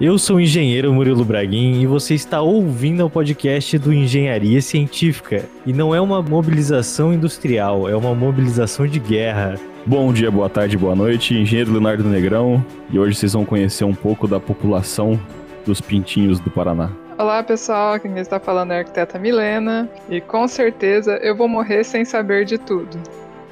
Eu sou o engenheiro Murilo Braguin e você está ouvindo o podcast do Engenharia Científica. E não é uma mobilização industrial, é uma mobilização de guerra. Bom dia, boa tarde, boa noite, engenheiro Leonardo Negrão. E hoje vocês vão conhecer um pouco da população dos pintinhos do Paraná. Olá pessoal, quem está falando é a arquiteta Milena e com certeza eu vou morrer sem saber de tudo.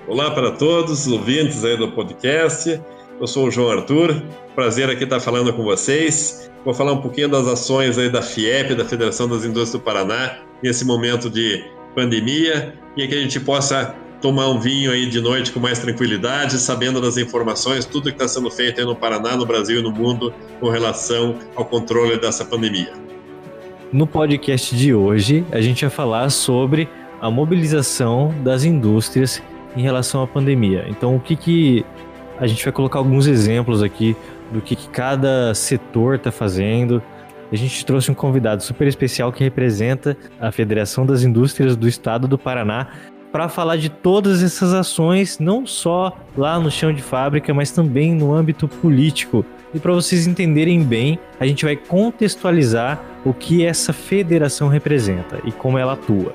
Olá para todos os ouvintes aí do podcast. Eu sou o João Arthur, prazer aqui estar falando com vocês. Vou falar um pouquinho das ações aí da FIEP, da Federação das Indústrias do Paraná, nesse momento de pandemia, e que a gente possa tomar um vinho aí de noite com mais tranquilidade, sabendo das informações, tudo que está sendo feito aí no Paraná, no Brasil e no mundo com relação ao controle dessa pandemia. No podcast de hoje, a gente vai falar sobre a mobilização das indústrias em relação à pandemia. Então, o que, que a gente vai colocar alguns exemplos aqui do que, que cada setor está fazendo. A gente trouxe um convidado super especial que representa a Federação das Indústrias do Estado do Paraná para falar de todas essas ações, não só lá no chão de fábrica, mas também no âmbito político. E para vocês entenderem bem, a gente vai contextualizar o que essa federação representa e como ela atua.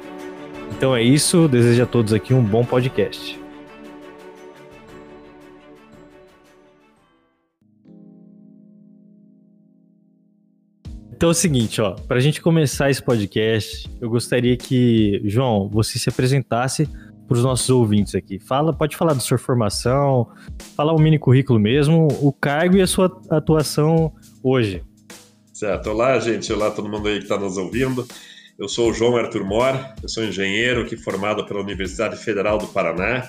Então é isso, desejo a todos aqui um bom podcast. Então é o seguinte, ó, para a gente começar esse podcast, eu gostaria que, João, você se apresentasse para os nossos ouvintes aqui. Fala, pode falar da sua formação, falar o mini currículo mesmo, o cargo e a sua atuação hoje. Certo. Olá, gente. Olá, todo mundo aí que está nos ouvindo. Eu sou o João Arthur Mor, eu sou engenheiro aqui formado pela Universidade Federal do Paraná.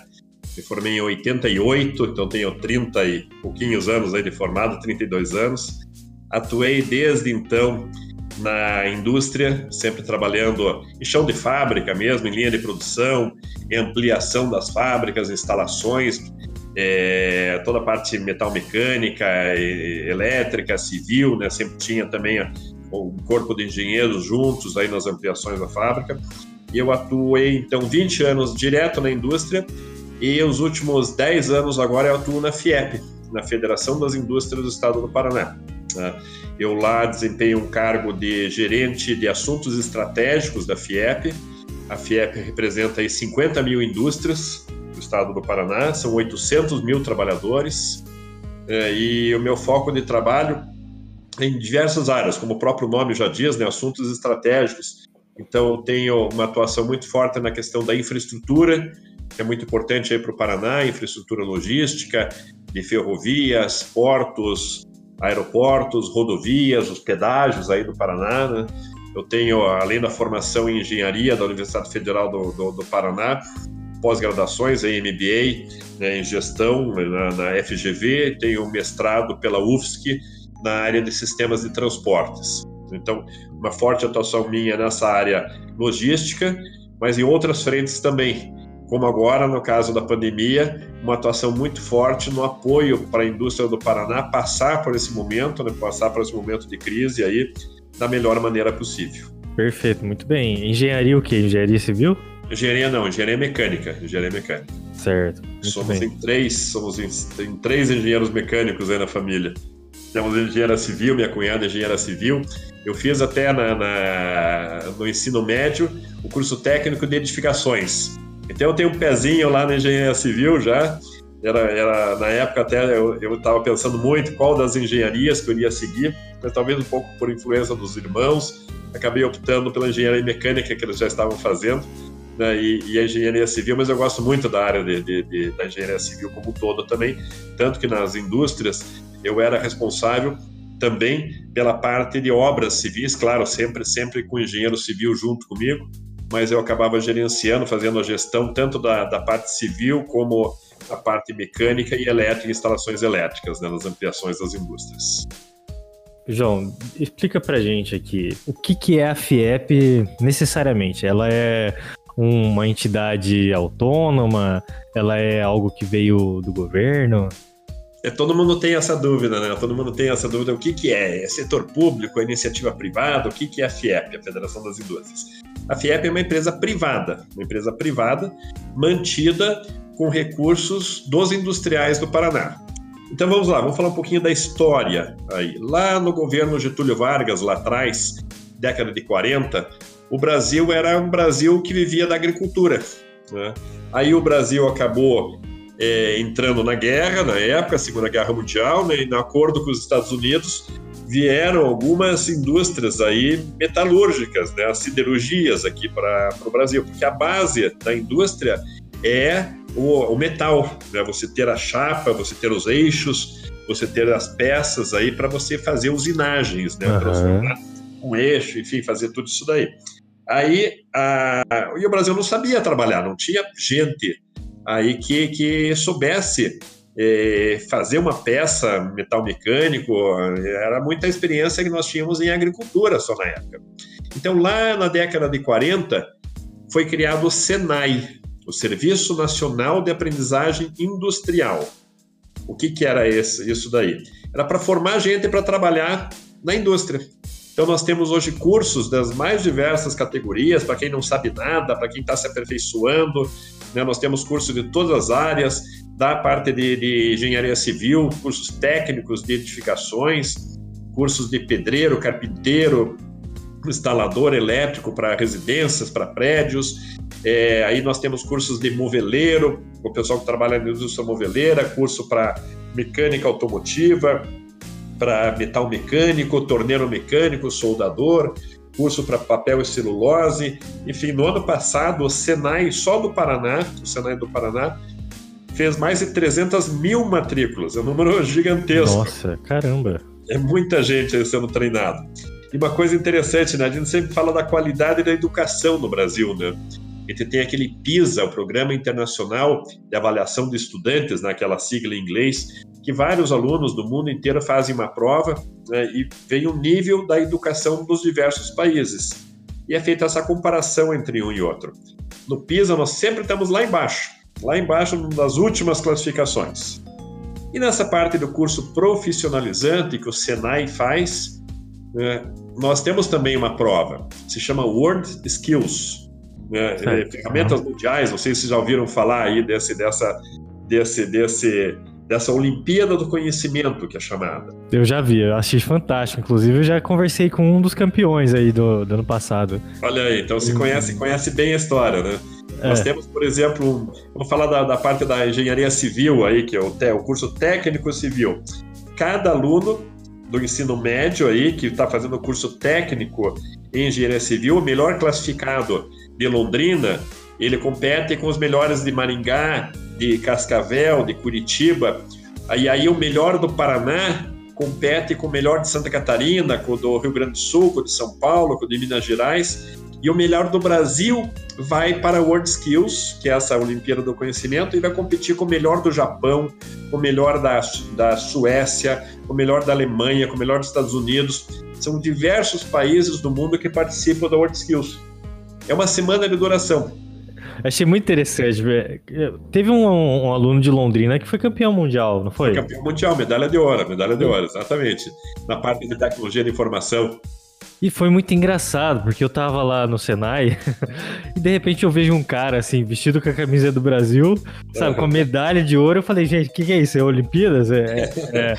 Me formei em 88, então tenho 30 e pouquinhos anos aí de formado, 32 anos. Atuei desde então na indústria, sempre trabalhando em chão de fábrica mesmo, em linha de produção, ampliação das fábricas, instalações, é, toda a parte metal mecânica, elétrica, civil, né? Sempre tinha também um corpo de engenheiros juntos aí nas ampliações da fábrica. E eu atuei então 20 anos direto na indústria e os últimos 10 anos agora eu atuo na FIEP, na Federação das Indústrias do Estado do Paraná. Né? Eu lá desempenho um cargo de gerente de assuntos estratégicos da FIEP. A FIEP representa aí 50 mil indústrias do estado do Paraná, são 800 mil trabalhadores. É, e o meu foco de trabalho em diversas áreas, como o próprio nome já diz, né, assuntos estratégicos. Então, tenho uma atuação muito forte na questão da infraestrutura, que é muito importante para o Paraná, infraestrutura logística, de ferrovias, portos, aeroportos, rodovias, os pedágios aí do Paraná, né? Eu tenho, além da formação em engenharia da Universidade Federal do, do, do Paraná, pós-graduações em MBA né, em gestão na, na, FGV, tenho mestrado pela UFSC na área de sistemas de transportes. Então, uma forte atuação minha nessa área logística, mas em outras frentes também, como agora no caso da pandemia, uma atuação muito forte no apoio para a indústria do Paraná passar por esse momento, né, passar por esse momento de crise aí da melhor maneira possível. Perfeito, muito bem. Engenharia o quê? Engenharia civil? Engenharia não, engenharia mecânica, engenharia mecânica. Certo. Somos bem. em três, somos em, em, três engenheiros mecânicos aí na família. Temos engenheira civil, minha cunhada é engenheira civil. Eu fiz até na, na, no ensino médio o curso técnico de edificações. Então eu tenho um pezinho lá na engenharia civil já. Era, era na época até eu estava pensando muito qual das engenharias que eu iria seguir, mas talvez um pouco por influência dos irmãos, acabei optando pela engenharia mecânica que eles já estavam fazendo. Né, e, e, a engenharia civil, mas eu gosto muito da área de, de, de, da engenharia civil como um todo também, tanto que nas indústrias eu era responsável também pela parte de obras civis, claro, sempre sempre com engenheiro civil junto comigo, mas eu acabava gerenciando, fazendo a gestão tanto da, da parte civil como a parte mecânica e elétrica, instalações elétricas, né, nas ampliações das indústrias. João, explica pra gente aqui o que, que é a FIEP necessariamente. Ela é uma entidade autônoma? Ela é algo que veio do governo? É, todo mundo tem essa dúvida, né? Todo mundo tem essa dúvida. O que, que é? É setor público? É iniciativa privada? O que, que é a FIEP, a Federação das Indústrias? A FIEP é uma empresa privada, uma empresa privada mantida com recursos dos industriais do Paraná. Então vamos lá, vamos falar um pouquinho da história aí. Lá no governo Getúlio Vargas, lá atrás, década de 40, o Brasil era um Brasil que vivia da agricultura. Né? Aí o Brasil acabou é, entrando na guerra, na época, Segunda Guerra Mundial, né, e no acordo com os Estados Unidos, vieram algumas indústrias aí metalúrgicas, né, as siderurgias aqui para o Brasil, porque a base da indústria é o, o metal, né, você ter a chapa, você ter os eixos, você ter as peças aí para você fazer usinagens, né, uhum. transformar um eixo, enfim, fazer tudo isso daí. Aí, a, e o Brasil não sabia trabalhar, não tinha gente aí que, que soubesse é, fazer uma peça metal mecânico, era muita experiência que nós tínhamos em agricultura só na época. Então, lá na década de 40, foi criado o SENAI, o Serviço Nacional de Aprendizagem Industrial. O que, que era esse, isso daí? Era para formar gente para trabalhar na indústria. Então, nós temos hoje cursos das mais diversas categorias, para quem não sabe nada, para quem está se aperfeiçoando. Né? Nós temos cursos de todas as áreas, da parte de, de engenharia civil, cursos técnicos de edificações, cursos de pedreiro, carpinteiro, instalador elétrico para residências, para prédios. É, aí nós temos cursos de moveleiro, o pessoal que trabalha na indústria moveleira, curso para mecânica automotiva, para metal mecânico, torneiro mecânico, soldador, curso para papel e celulose. Enfim, no ano passado, o Senai, só do Paraná, o Senai do Paraná, fez mais de 300 mil matrículas. É um número gigantesco. Nossa, caramba! É muita gente sendo treinado. E uma coisa interessante, né? A gente sempre fala da qualidade da educação no Brasil, né? Gente tem aquele PISA, o Programa Internacional de Avaliação de Estudantes, naquela né? sigla em inglês, que vários alunos do mundo inteiro fazem uma prova né, e vem o nível da educação dos diversos países. E é feita essa comparação entre um e outro. No PISA, nós sempre estamos lá embaixo, lá embaixo nas últimas classificações. E nessa parte do curso profissionalizante que o Senai faz, né, nós temos também uma prova, se chama World Skills. Né, é, ferramentas mundiais, não sei se já ouviram falar aí desse, dessa, desse, desse dessa Olimpíada do Conhecimento, que é chamada. Eu já vi, eu achei fantástico. Inclusive, eu já conversei com um dos campeões aí do, do ano passado. Olha aí, então você conhece, conhece bem a história, né? É. Nós temos, por exemplo, vamos falar da, da, parte da engenharia civil aí, que é o, o curso técnico civil. Cada aluno do ensino médio aí, que está fazendo o curso técnico em engenharia civil, o melhor classificado de Londrina, ele compete com os melhores de Maringá, de Cascavel, de Curitiba. Aí, aí o melhor do Paraná compete com o melhor de Santa Catarina, com o do Rio Grande do Sul, com o de São Paulo, com o de Minas Gerais. E o melhor do Brasil vai para a World Skills, que é essa Olimpíada do Conhecimento, e vai competir com o melhor do Japão, com o melhor da, da Suécia, com o melhor da Alemanha, com o melhor dos Estados Unidos. São diversos países do mundo que participam da World Skills. É uma semana de duração. Achei muito interessante. Teve um, um, aluno de Londrina que foi campeão mundial, não foi? foi campeão mundial, medalha de ouro, medalha de ouro, exatamente. Na parte de tecnologia de informação. E foi muito engraçado, porque eu tava lá no Senai e de repente eu vejo um cara assim, vestido com a camisa do Brasil, sabe, com a medalha de ouro. Eu falei, gente, o que, que, é isso? É Olimpíadas? É, é, é,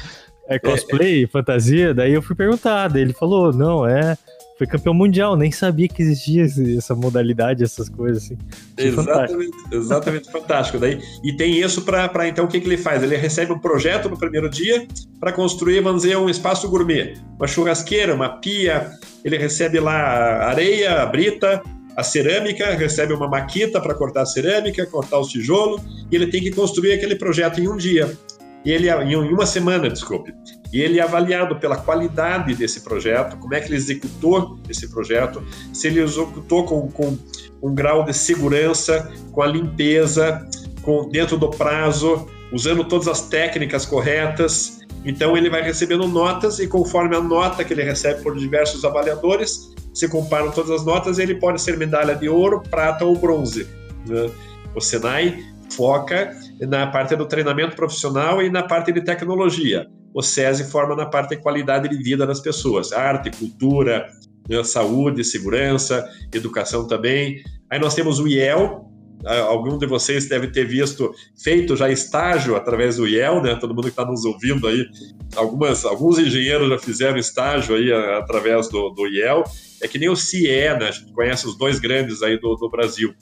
é cosplay, fantasia? Daí eu fui perguntar, daí ele falou, não, é foi campeão mundial, nem sabia que existia essa modalidade, essas coisas assim. exatamente, fantástico. exatamente fantástico. Daí, e tem isso para então o que, que ele faz? Ele recebe um projeto no primeiro dia para construir, vamos dizer, um espaço gourmet, uma churrasqueira, uma pia. Ele recebe lá areia, a brita, a cerâmica, recebe uma maquita para cortar a cerâmica, cortar os tijolos, e ele tem que construir aquele projeto em um dia. E ele, em uma semana, desculpe. E ele é avaliado pela qualidade desse projeto, como é que ele executou esse projeto, se ele executou com, com um grau de segurança, com a limpeza, com dentro do prazo, usando todas as técnicas corretas. Então ele vai recebendo notas e conforme a nota que ele recebe por diversos avaliadores, se comparam todas as notas, ele pode ser medalha de ouro, prata ou bronze. Né? O Senai foca na parte do treinamento profissional e na parte de tecnologia. O SESI forma na parte de qualidade de vida das pessoas, arte, cultura, né, saúde, segurança, educação também. Aí nós temos o IEL, algum de vocês deve ter visto, feito já estágio através do IEL, né? Todo mundo que está nos ouvindo aí, algumas, alguns engenheiros já fizeram estágio aí através do, do IEL. É que nem o CIE, né? A gente conhece os dois grandes aí do, do Brasil.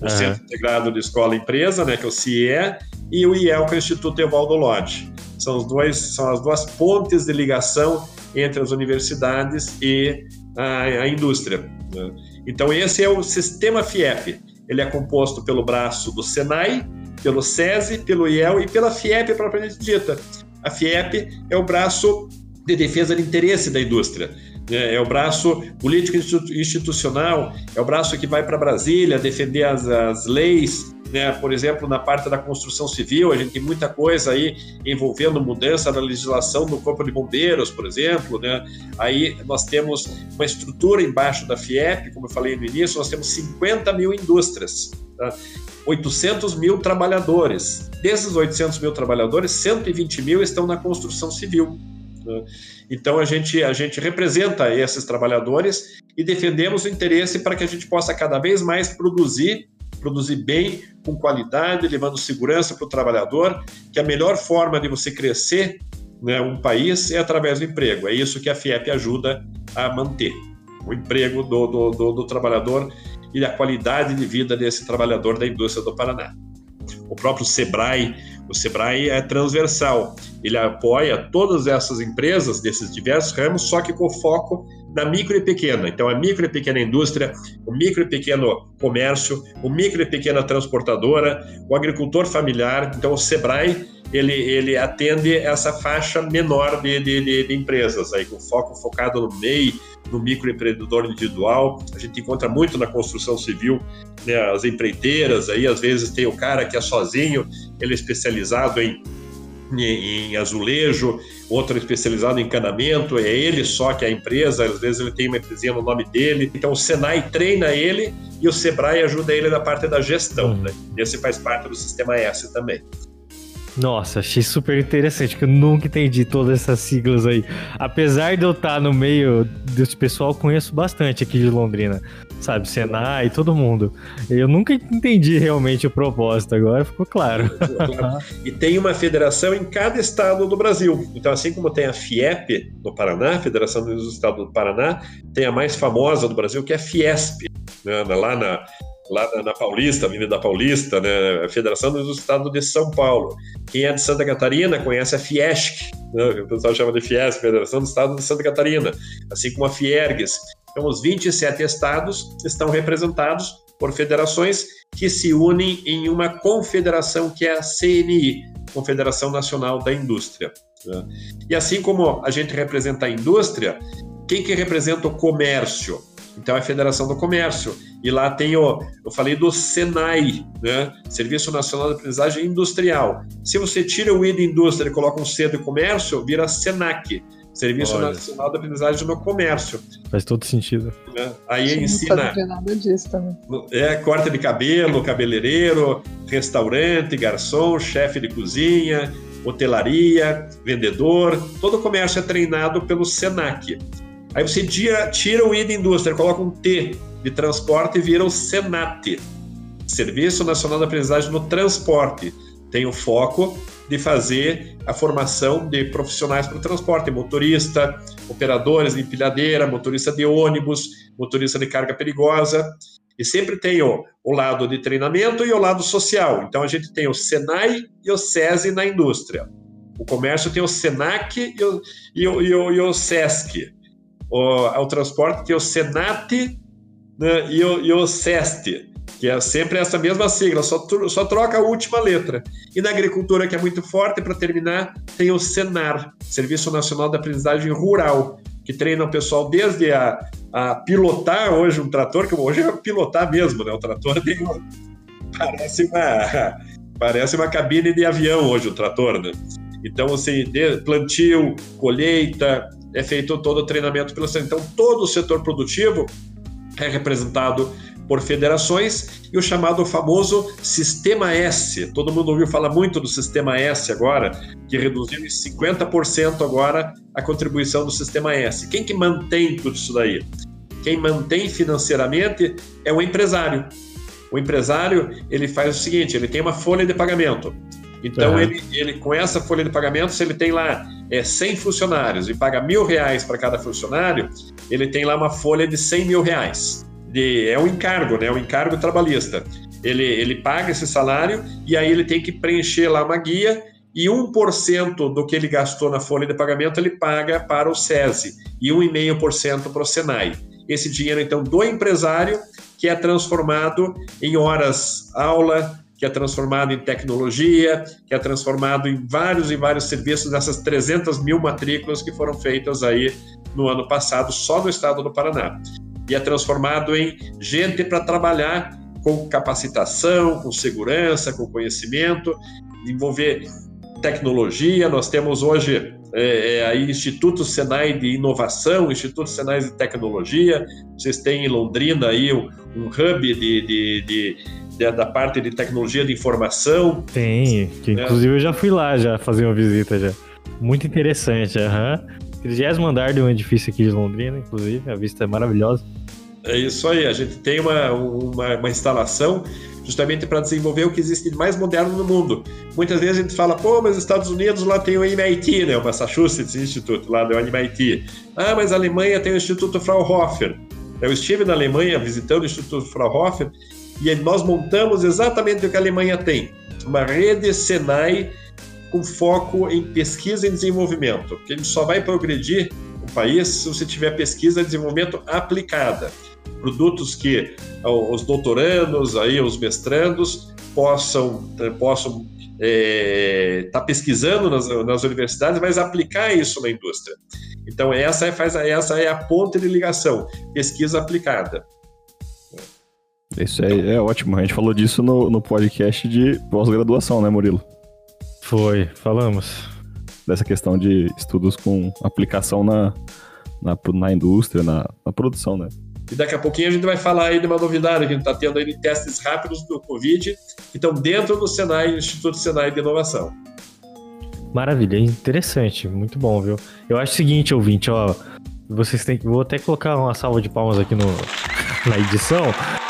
O uhum. Centro Integrado de Escola e Empresa, né? Que é o CIE, e o IEL, que é o Instituto Evaldo Lodge. São, os dois, são as duas pontes de ligação entre as universidades e a, a indústria. Né? Então, esse é o sistema FIEP ele é composto pelo braço do Senai, pelo SESI, pelo IEL e pela FIEP propriamente dita. A FIEP é o braço de defesa de interesse da indústria. Né? É o braço político institucional, é o braço que vai para Brasília defender as, as leis, né? Por exemplo, na parte da construção civil, a gente tem muita coisa aí envolvendo mudança na legislação do Corpo de Bombeiros, por exemplo, né? Aí nós temos uma estrutura embaixo da FIEP, como eu falei no início, nós temos 50 mil indústrias, tá? 800 mil trabalhadores. Desses 800 mil trabalhadores, 120 mil estão na construção civil. Né? Então a gente, a gente representa esses trabalhadores e defendemos o interesse para que a gente possa cada vez mais produzir produzir bem, com qualidade, levando segurança para o trabalhador, que a melhor forma de você crescer né, um país é através do emprego. É isso que a FIEP ajuda a manter, o emprego do, do, do, do trabalhador e a qualidade de vida desse trabalhador da indústria do Paraná. O próprio Sebrae, o Sebrae é transversal, ele apoia todas essas empresas desses diversos ramos, só que com foco na micro e pequena. Então, a micro e pequena indústria, o micro e pequeno comércio, o micro e pequena transportadora, o agricultor familiar. Então, o Sebrae ele, ele atende essa faixa menor de, de, de, empresas, aí, com foco focado no MEI, no microempreendedor individual. A gente encontra muito na construção civil, né, as empreiteiras, aí às vezes tem o cara que é sozinho, ele é especializado em em azulejo, outro especializado em encanamento, é ele só que é a empresa, às vezes ele tem uma empresinha no nome dele. Então o Senai treina ele e o Sebrae ajuda ele na parte da gestão, hum. né? Esse faz parte do sistema S também. Nossa, achei super interessante, que eu nunca entendi todas essas siglas aí. Apesar de eu estar no meio desse pessoal, conheço bastante aqui de Londrina sabe? Senai, todo mundo. Eu nunca entendi realmente o propósito, agora ficou claro. e tem uma federação em cada estado do Brasil. Então, assim como tem a FIEP no Paraná, Federação dos Estados do Paraná, tem a mais famosa do Brasil, que é a Fiesp, né? lá na, lá na, Paulista, Avenida Paulista, né, a Federação dos Estados de São Paulo. Quem é de Santa Catarina conhece a Fiesc, né, o pessoal chama de Fiesc, Federação do Estado de Santa Catarina, assim como a Fiergues. Então, os 27 estados estão representados por federações que se unem em uma confederação que é a CNI, Confederação Nacional da Indústria. Né? E assim como a gente representa a indústria, quem que representa o comércio? Então é a Federação do Comércio. E lá tem o, eu falei do Senai, né? Serviço Nacional de Aprendizagem Industrial. Se você tira o I de indústria e coloca um C de comércio, vira Senac. Serviço Olha. Nacional da Aprendizagem no Comércio. Faz todo sentido. É. Aí Sim, ensina. Não nada disso também. É, corte de cabelo, cabeleireiro, restaurante, garçom, chefe de cozinha, hotelaria, vendedor. Todo o comércio é treinado pelo SENAC. Aí você tira, tira o I de indústria, coloca um T de transporte e vira o SENAT. Serviço Nacional da Aprendizagem no Transporte. Tem o foco de fazer a formação de profissionais para o transporte, motorista, operadores de empilhadeira, motorista de ônibus, motorista de carga perigosa. E sempre tem o, o lado de treinamento e o lado social. Então a gente tem o Senai e o SESI na indústria. O comércio tem o Senac e o, e o, e o, e o SESC. O, o transporte tem o Senat né, e, o, e o SEST que é sempre essa mesma sigla, só, só troca a última letra. E na agricultura, que é muito forte, para terminar, tem o SENAR, Serviço Nacional da Aprendizagem Rural, que treina o pessoal desde a, a pilotar hoje um trator, que hoje é pilotar mesmo, né? O trator tem uma, parece uma parece uma cabine de avião hoje o trator, né? Então, assim, plantio, colheita, é feito todo o treinamento pelo Então, todo o setor produtivo é representado por federações e o chamado famoso Sistema S. Todo mundo ouviu falar muito do Sistema S agora, que reduziu em 50% agora a contribuição do Sistema S. Quem que mantém tudo isso daí? Quem mantém financeiramente é o empresário. O empresário ele faz o seguinte: ele tem uma folha de pagamento. Então, uhum. ele, ele, com essa folha de pagamento, se ele tem lá é, 100 funcionários e paga mil reais para cada funcionário, ele tem lá uma folha de 100 mil reais. De, é um encargo, né? Um encargo trabalhista. Ele, ele paga esse salário e aí ele tem que preencher lá uma guia e 1% do que ele gastou na folha de pagamento ele paga para o SESI e 1,5% para o Senai. Esse dinheiro, então, do empresário, que é transformado em horas aula, que é transformado em tecnologia, que é transformado em vários e vários serviços dessas 300 mil matrículas que foram feitas aí no ano passado, só no estado do Paraná. E é transformado em gente para trabalhar com capacitação, com segurança, com conhecimento, envolver tecnologia. Nós temos hoje é, é, aí Instituto Senai de Inovação, Instituto Senai de Tecnologia. Vocês têm em Londrina aí um, um hub de, de, de, de, da parte de tecnologia de informação. Tem, que é. inclusive eu já fui lá já fazer uma visita já. Muito interessante, aham. Uhum. 30 andar de um edifício aqui de Londrina, inclusive, a vista é maravilhosa. É isso aí, a gente tem uma, uma, uma instalação justamente para desenvolver o que existe de mais moderno no mundo. Muitas vezes a gente fala, pô, mas os Estados Unidos lá tem o MIT, né, o Massachusetts Institute, lá do MIT. Ah, mas a Alemanha tem o Instituto Fraunhofer. Eu estive na Alemanha visitando o Instituto Fraunhofer e nós montamos exatamente o que a Alemanha tem, uma rede Senai com foco em pesquisa e desenvolvimento, porque ele só vai progredir o país se você tiver pesquisa e desenvolvimento aplicada produtos que os doutorandos, aí, os mestrandos possam, eh, possam estar é, tá pesquisando nas, nas, universidades, mas aplicar isso na indústria. Então, essa é, faz, essa é a ponte de ligação, pesquisa aplicada. Isso é, é ótimo. A gente falou disso no, no podcast de pós-graduação, né, Murilo? Foi, falamos. Dessa questão de estudos com aplicação na, na, na indústria, na, na produção, né? E daqui a pouquinho a gente vai falar aí de uma novidade que a gente está tendo aí de testes rápidos do Covid, que estão dentro do Senai, Instituto Senai de Inovação. Maravilha, interessante, muito bom, viu? Eu acho o seguinte, ouvinte, ó, vocês têm que. Vou até colocar uma salva de palmas aqui no, na edição,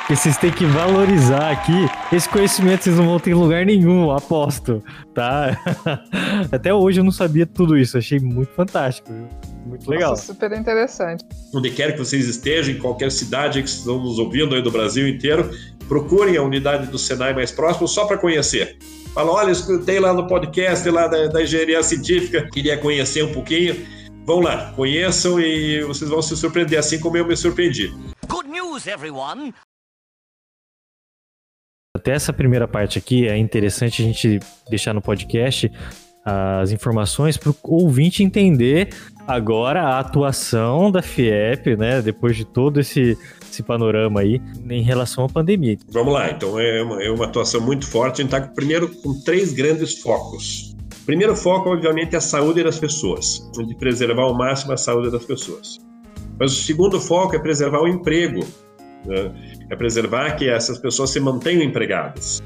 que vocês têm que valorizar aqui. Esse conhecimento vocês não vão ter em lugar nenhum, aposto, tá? Até hoje eu não sabia tudo isso, achei muito fantástico, viu? Muito legal. Nossa, super interessante. Onde quer que vocês estejam, em qualquer cidade que estão nos ouvindo aí do Brasil inteiro, procurem a unidade do Senai mais próximo só para conhecer. Fala, olha, escutei lá no podcast lá da, da engenharia científica, queria conhecer um pouquinho. Vão lá, conheçam e vocês vão se surpreender, assim como eu me surpreendi. Good news, everyone! Até essa primeira parte aqui é interessante a gente deixar no podcast as informações para o ouvinte entender agora a atuação da FIEP, né, depois de todo esse, esse panorama aí em relação à pandemia. Vamos lá, então é uma, é uma atuação muito forte. A gente está primeiro com três grandes focos. Primeiro foco, obviamente, é a saúde das pessoas, de preservar ao máximo a saúde das pessoas. Mas o segundo foco é preservar o emprego, né? é preservar que essas pessoas se mantenham empregadas.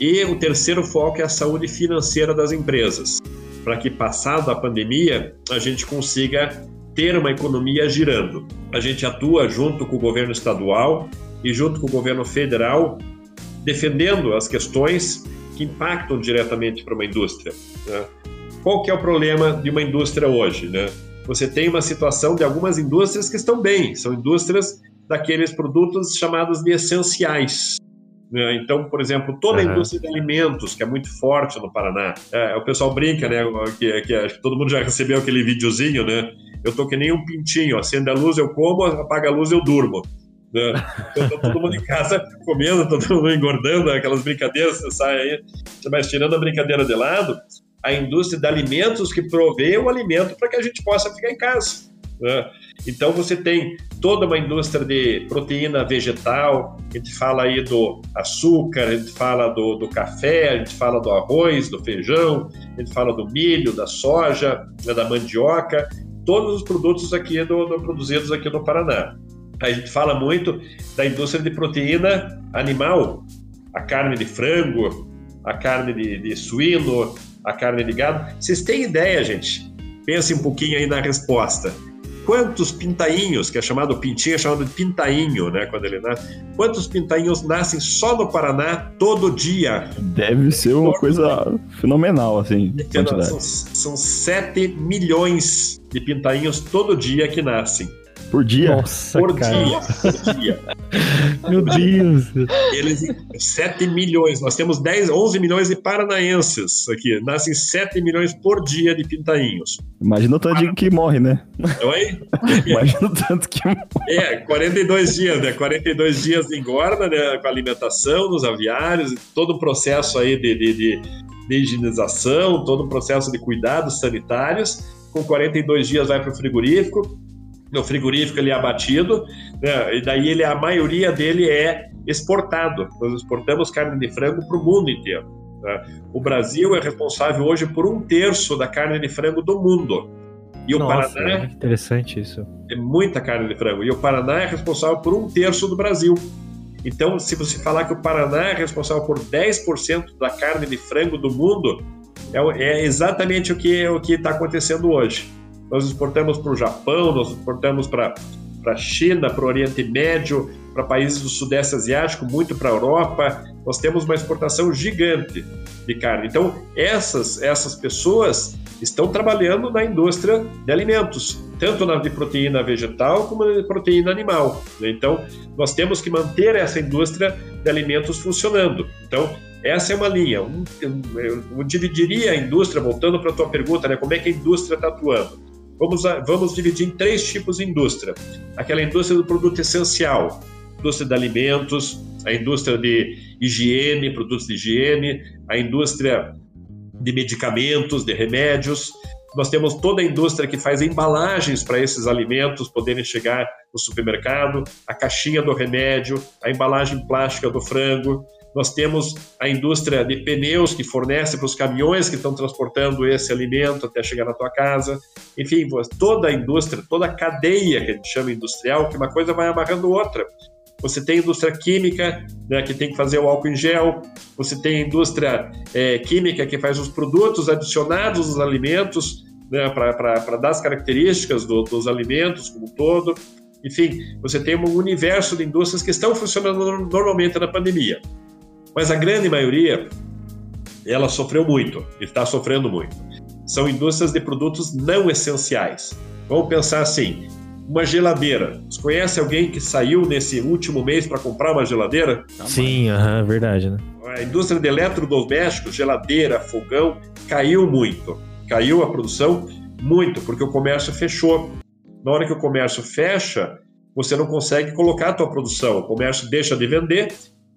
E o terceiro foco é a saúde financeira das empresas para que, passada a pandemia, a gente consiga ter uma economia girando. A gente atua junto com o governo estadual e junto com o governo federal, defendendo as questões que impactam diretamente para uma indústria. Né? Qual que é o problema de uma indústria hoje? Né? Você tem uma situação de algumas indústrias que estão bem, são indústrias daqueles produtos chamados de essenciais. Né? Então, por exemplo, toda a indústria de alimentos, que é muito forte no Paraná, é, o pessoal brinca, né? Que, que, acho que todo mundo já recebeu aquele videozinho, né? Eu tô que nem um pintinho, acende a luz, eu como, apaga a luz, eu durmo. Né? Então, tá todo mundo em casa comendo, todo mundo engordando, aquelas brincadeiras, você sai aí, mas tirando a brincadeira de lado, a indústria de alimentos que provê o alimento para que a gente possa ficar em casa. Né? Então você tem toda uma indústria de proteína vegetal, a gente fala aí do açúcar, a gente fala do, do café, a gente fala do arroz, do feijão, a gente fala do milho, da soja, né, da mandioca, todos os produtos aqui do, do, produzidos aqui no Paraná. A gente fala muito da indústria de proteína animal, a carne de frango, a carne de, de suíno, a carne de gado. Vocês têm ideia, gente? Pense um pouquinho aí na resposta quantos pintainhos, que é chamado pintinho, é chamado de pintainho, né? Quando ele nasce. Quantos pintainhos nascem só no Paraná todo dia? Deve ser uma coisa fenomenal, assim. São, são 7 milhões de pintainhos todo dia que nascem. Por dia? Nossa, por cara. dia, por dia. Meu Deus. Eles, 7 milhões. Nós temos 10, 11 milhões de paranaenses aqui. Nascem 7 milhões por dia de pintainhos. Imagina o tanto de que morre, né? Oi? Imagina o tanto que morre. É, 42 dias, né? 42 dias de engorda, né? Com alimentação nos aviários, todo o processo aí de, de, de, de higienização, todo o processo de cuidados sanitários. Com 42 dias vai para o frigorífico. No frigorífico ele é abatido, né? e daí ele, a maioria dele é exportado. Nós exportamos carne de frango para o mundo inteiro. né? O Brasil é responsável hoje por um terço da carne de frango do mundo. E o Nossa, Paraná é interessante isso. é muita carne de frango. E o Paraná é responsável por um terço do Brasil. Então, se você falar que o Paraná é responsável por 10% da carne de frango do mundo, é, o- é exatamente o que o que está acontecendo hoje. Nós exportamos para o Japão, nós exportamos para a China, para o Oriente Médio, para países do Sudeste Asiático, muito para a Europa. Nós temos uma exportação gigante de carne. Então, essas, essas pessoas estão trabalhando na indústria de alimentos, tanto na de proteína vegetal como na de proteína animal. né? Então, nós temos que manter essa indústria de alimentos funcionando. Então, essa é uma linha. Eu dividiria a indústria, voltando para a tua pergunta, né, como é que a indústria está atuando? Vamos, vamos dividir em três tipos de indústria. Aquela indústria do produto essencial, indústria de alimentos, a indústria de higiene, produtos de higiene, a indústria de medicamentos, de remédios. Nós temos toda a indústria que faz embalagens para esses alimentos poderem chegar no supermercado, a caixinha do remédio, a embalagem plástica do frango. Nós temos a indústria de pneus que fornece para os caminhões que estão transportando esse alimento até chegar na tua casa. Enfim, toda a indústria, toda a cadeia que a gente chama industrial, que uma coisa vai amarrando outra. Você tem indústria química, né, que tem que fazer o álcool em gel. Você tem indústria é, química que faz os produtos adicionados aos alimentos né, para dar as características do, dos alimentos como um todo. Enfim, você tem um universo de indústrias que estão funcionando normalmente na pandemia. Mas a grande maioria, ela sofreu muito, e está sofrendo muito. São indústrias de produtos não essenciais. Vamos pensar assim, uma geladeira. Você conhece alguém que saiu nesse último mês para comprar uma geladeira? Sim, aham, verdade, né? A indústria de eletrodomésticos, geladeira, fogão, caiu muito. Caiu a produção muito, porque o comércio fechou. Na hora que o comércio fecha, você não consegue colocar a tua produção. O comércio deixa de vender,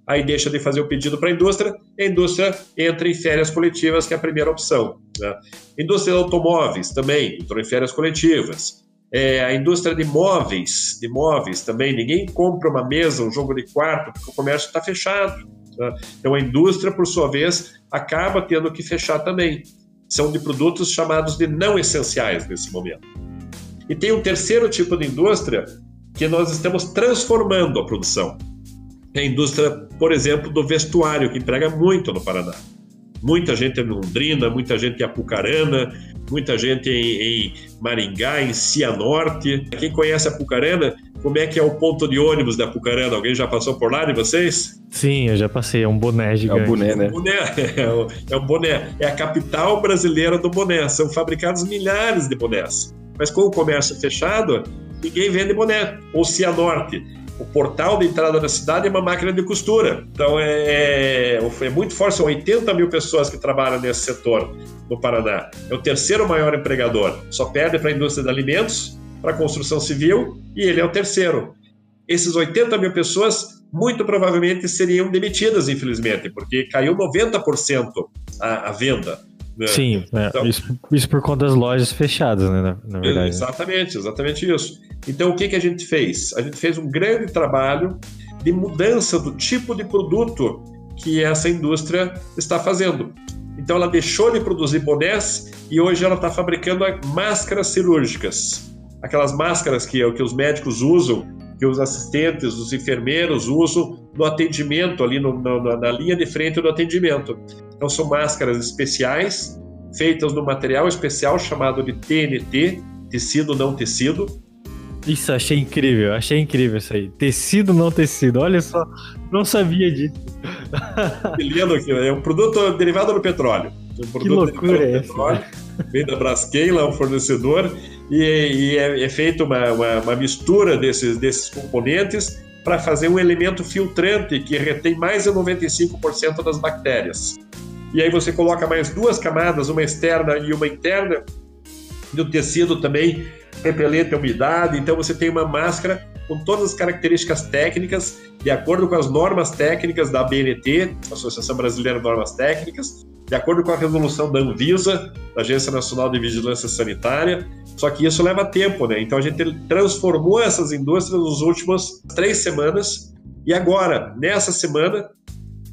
aí deixa de fazer o pedido para a indústria, e a indústria entra em férias coletivas, que é a primeira opção. Né? Indústria de automóveis também entrou em férias coletivas. É, a indústria de móveis, de móveis também, ninguém compra uma mesa, um jogo de quarto, porque o comércio está fechado. Né? Então a indústria, por sua vez, acaba tendo que fechar também. São de produtos chamados de não essenciais nesse momento. E tem um terceiro tipo de indústria que nós estamos transformando a produção. É a indústria, por exemplo, do vestuário, que emprega muito no Paraná. Muita gente em Londrina, muita gente em Apucarana, muita gente em, em Maringá, em Cianorte. Quem conhece Apucarana, como é que é o ponto de ônibus da Apucarana? Alguém já passou por lá de vocês? Sim, eu já passei, é um boné É gigante. o boné, né? É o, é o boné, é a capital brasileira do boné. São fabricados milhares de bonés. Mas com o comércio fechado, ninguém vende boné. Ou Cianorte, o portal de entrada da cidade é uma máquina de costura. Então é, é, é muito forte, são 80 mil pessoas que trabalham nesse setor no Paraná. É o terceiro maior empregador. Só perde para a indústria de alimentos, para a construção civil, e ele é o terceiro. Esses 80 mil pessoas muito provavelmente seriam demitidas, infelizmente, porque caiu 90% a, a venda. Né? Sim, é, Então- isso, isso por conta das lojas fechadas, né? Na, na verdade. Exatamente, exatamente isso. Então, o que, que a gente fez? A gente fez um grande trabalho de mudança do tipo de produto que essa indústria está fazendo. Então, ela deixou de produzir bonés e hoje ela está fabricando máscaras cirúrgicas. Aquelas máscaras que, que os médicos usam, que os assistentes, os enfermeiros usam no atendimento, ali no- na- na linha de frente do atendimento. Então, são máscaras especiais, feitas no material especial chamado de TNT, tecido não tecido. Isso, achei incrível, achei incrível isso aí. Tecido, não tecido, olha só, não sabia disso. Lindo aqui, é um produto derivado do petróleo. Um que loucura é essa? Vem da Braskem, lá, um fornecedor, e, e é, é feita uma, uma, uma, mistura desses, desses componentes para fazer um elemento filtrante que retém mais de 95% das bactérias. E aí você coloca mais duas camadas, uma externa e uma interna, e o tecido também repelente a umidade, então você tem uma máscara com todas as características técnicas, de acordo com as normas técnicas da ABNT, Associação Brasileira de Normas Técnicas, de acordo com a resolução da Anvisa, da Agência Nacional de Vigilância Sanitária. Só que isso leva tempo, né? Então a gente transformou essas indústrias nas últimas três semanas e agora, nessa semana.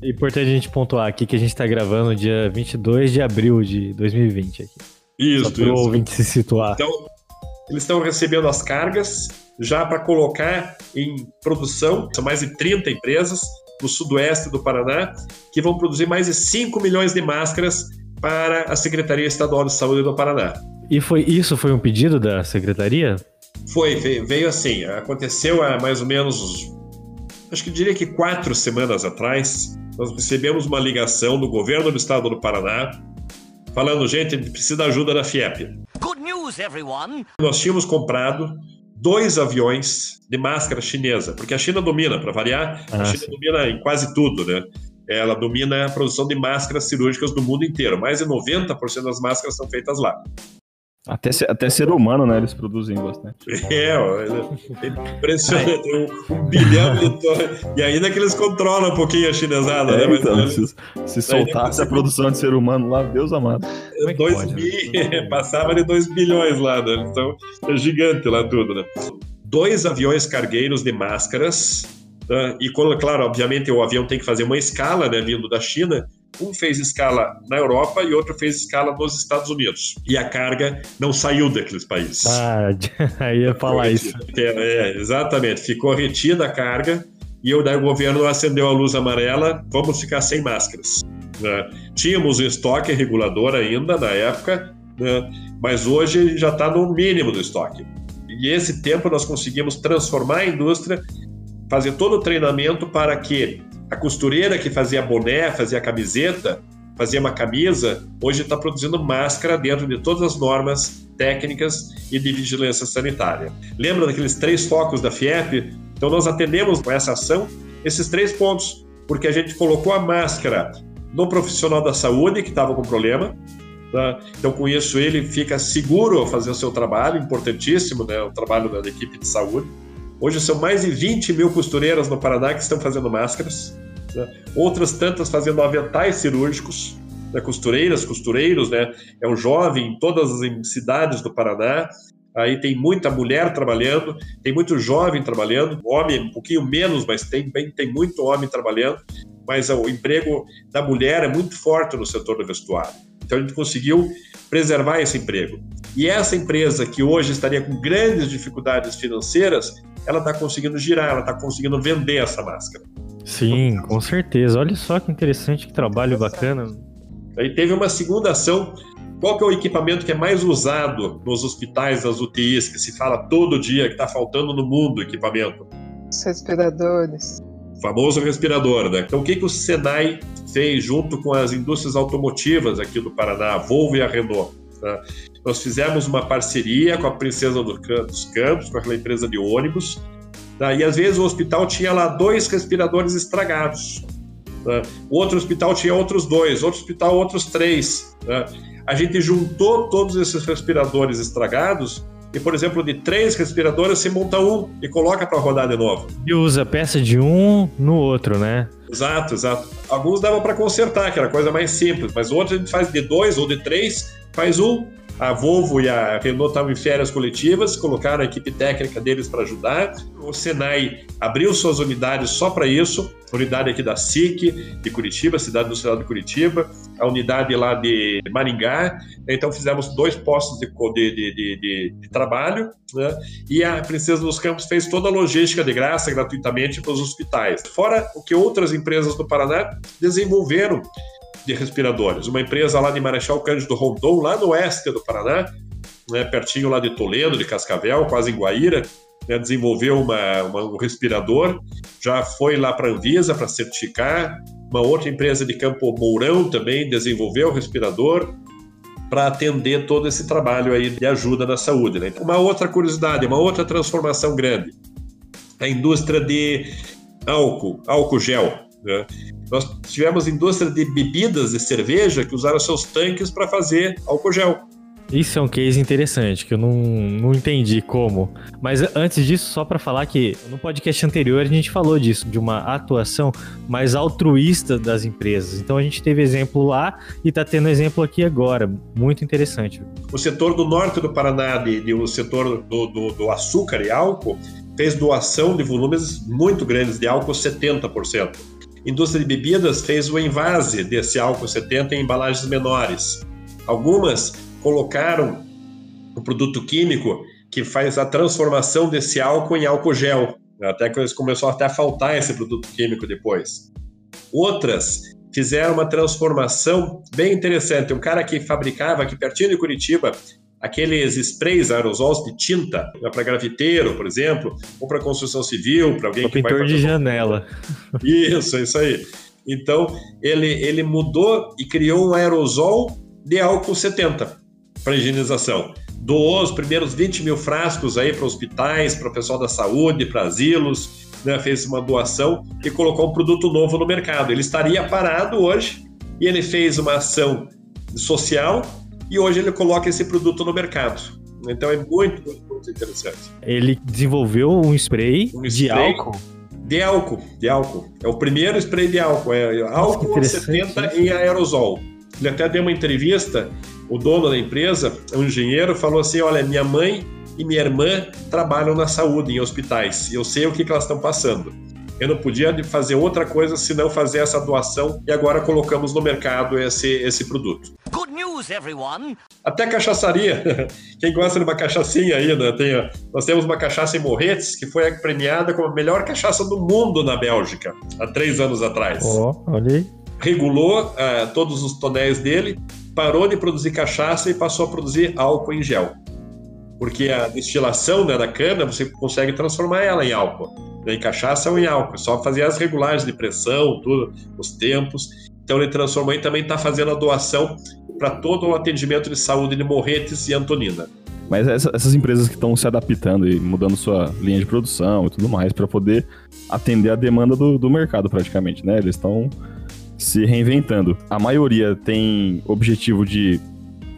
É importante a gente pontuar aqui que a gente está gravando dia 22 de abril de 2020 aqui. Isso, Só para o ouvinte se situar. Então, eles estão recebendo as cargas já para colocar em produção. São mais de 30 empresas no sudoeste do Paraná que vão produzir mais de 5 milhões de máscaras para a Secretaria Estadual de Saúde do Paraná. E foi isso foi um pedido da secretaria? Foi, veio, veio assim. Aconteceu há mais ou menos, acho que diria que quatro semanas atrás, nós recebemos uma ligação do governo do estado do Paraná falando, gente, a gente precisa da ajuda da FIEP. Good news, everyone! Nós tínhamos comprado dois aviões de máscara chinesa, porque a China domina, para variar, ah, a China sim. domina em quase tudo, né? Ela domina a produção de máscaras cirúrgicas do mundo inteiro. Mais de 90% das máscaras são feitas lá. Até, até ser humano, né? Eles produzem bastante. É, ó, é impressionante. Um, um, bilhão de toneladas. E ainda que eles controlam um pouquinho a chinesada, né? é, né? Então, se, se soltasse a produção de ser humano lá, Deus amado. É dois pode, né? Passava de 2 bilhões lá, né? Então é gigante lá tudo, né? Dois aviões cargueiros de máscaras. Tá? E, claro, obviamente o avião tem que fazer uma escala, né? Vindo da China um fez escala na Europa e outro fez escala nos Estados Unidos. E a carga não saiu daqueles países. Ah, aí ia falar isso. É, é, exatamente. Ficou retida a carga e o, daí o governo acendeu a luz amarela, vamos ficar sem máscaras. Né? Tínhamos o estoque regulador ainda na época, né? mas hoje já está no mínimo do estoque. E esse tempo nós conseguimos transformar a indústria, fazer todo o treinamento para que a costureira que fazia boné, fazia camiseta, fazia uma camisa, hoje está produzindo máscara dentro de todas as normas técnicas e de vigilância sanitária. Lembra daqueles três focos da FIEP? Então nós atendemos com essa ação esses três pontos, porque a gente colocou a máscara no profissional da saúde que estava com problema, Tá? Então, com isso, ele fica seguro ao fazer o seu trabalho, importantíssimo, né? o trabalho da equipe de saúde. Hoje são mais de 20 mil costureiras no Paraná que estão fazendo máscaras, né? outras tantas fazendo aventais cirúrgicos, né? costureiras, costureiros, né? É um jovem em todas as cidades do Paraná. Aí tem muita mulher trabalhando, tem muito jovem trabalhando, homem um pouquinho menos, mas tem, tem muito homem trabalhando. Mas o emprego da mulher é muito forte no setor do vestuário. Então a gente conseguiu preservar esse emprego. E essa empresa que hoje estaria com grandes dificuldades financeiras, ela está conseguindo girar, ela está conseguindo vender essa máscara. Sim, com certeza. Olha só que interessante, que trabalho bacana. Aí teve uma segunda ação. Qual que é o equipamento que é mais usado nos hospitais, nas UTIs, que se fala todo dia que está faltando no mundo equipamento? Os respiradores. O famoso respirador, né? Então, o que, que o Senai fez junto com as indústrias automotivas aqui do Paraná, a Volvo e a Renault? Tá? Nós fizemos uma parceria com a Princesa dos Campos, com aquela empresa de ônibus, tá? e às vezes o hospital tinha lá dois respiradores estragados. Tá? O outro hospital tinha outros dois, outro hospital outros três. A gente juntou todos esses respiradores estragados e, por exemplo, de três respiradores, você monta um e coloca para rodar de novo. E usa peça de um no outro, né? Exato, exato. Alguns dava para consertar, que era coisa mais simples, mas outros a gente faz de dois ou de três, faz um, a Volvo e a Renault estavam em férias coletivas, colocaram a equipe técnica deles para ajudar. O Senai abriu suas unidades só para isso, unidade aqui da SIC, de Curitiba, cidade industrial de Curitiba, a unidade lá de Maringá. Então fizemos dois postos de, de, de, de trabalho, né? e a Princesa dos Campos fez toda a logística de graça, gratuitamente, para os hospitais. Fora o que outras empresas do Paraná desenvolveram de respiradores. Uma empresa lá de Marechal Cândido Rondon, lá no oeste do Paraná, né, pertinho lá de Toledo, de Cascavel, quase em Guaíra, né, desenvolveu uma, uma, um respirador, já foi lá para a Anvisa para certificar. Uma outra empresa de Campo Mourão também desenvolveu o respirador para atender todo esse trabalho aí de ajuda na saúde. Né? Uma outra curiosidade, uma outra transformação grande, a indústria de álcool, álcool gel. Né? Nós tivemos indústria de bebidas de cerveja que usaram seus tanques para fazer álcool gel. Isso é um case interessante, que eu não, não entendi como. Mas antes disso, só para falar que no podcast anterior a gente falou disso, de uma atuação mais altruísta das empresas. Então a gente teve exemplo lá e está tendo exemplo aqui agora. Muito interessante. O setor do norte do Paraná, de, de o setor do, do, do açúcar e álcool, fez doação de volumes muito grandes de álcool, 70%. Indústria de bebidas fez o envase desse álcool 70 em embalagens menores. Algumas colocaram o produto químico que faz a transformação desse álcool em álcool gel. Até que começou até a faltar esse produto químico depois. Outras fizeram uma transformação bem interessante. Um cara que fabricava aqui pertinho de Curitiba aqueles sprays aerosols de tinta né, para grafiteiro, por exemplo, ou para construção civil, para alguém o que pintor vai de janela. Isso, isso aí. Então, ele, ele mudou e criou um aerosol de álcool 70 para higienização. Doou os primeiros 20 mil frascos aí para hospitais, para o pessoal da saúde, para asilos, né? fez uma doação e colocou um produto novo no mercado. Ele estaria parado hoje e ele fez uma ação social e hoje ele coloca esse produto no mercado. Então é muito, muito, muito interessante. Ele desenvolveu um spray, um de álcool. De álcool, de álcool. É o primeiro spray de álcool. É álcool 70 em aerosol. Ele até deu uma entrevista, o dono da empresa, um engenheiro, falou assim: olha, minha mãe e minha irmã trabalham na saúde, em hospitais, e eu sei o que, que elas estão passando. Eu não podia fazer outra coisa senão fazer essa doação e agora colocamos no mercado esse, esse produto. Good news, everyone! Até cachaçaria. Quem gosta de uma cachaçinha aí, né? Tem, nós temos uma cachaça em Morretes que foi premiada como a melhor cachaça do mundo na Bélgica, há três anos atrás. Ó, oh, olha aí. Regulou uh, todos os tonéis dele, parou de produzir cachaça e passou a produzir álcool em gel porque a destilação né, da cana você consegue transformar ela em álcool, né, em cachaça ou em álcool, só fazer as regulagens de pressão, tudo, os tempos. Então ele transformou e também está fazendo a doação para todo o atendimento de saúde de Morretes e Antonina. Mas essas empresas que estão se adaptando e mudando sua linha de produção e tudo mais para poder atender a demanda do, do mercado praticamente, né? Eles estão se reinventando. A maioria tem objetivo de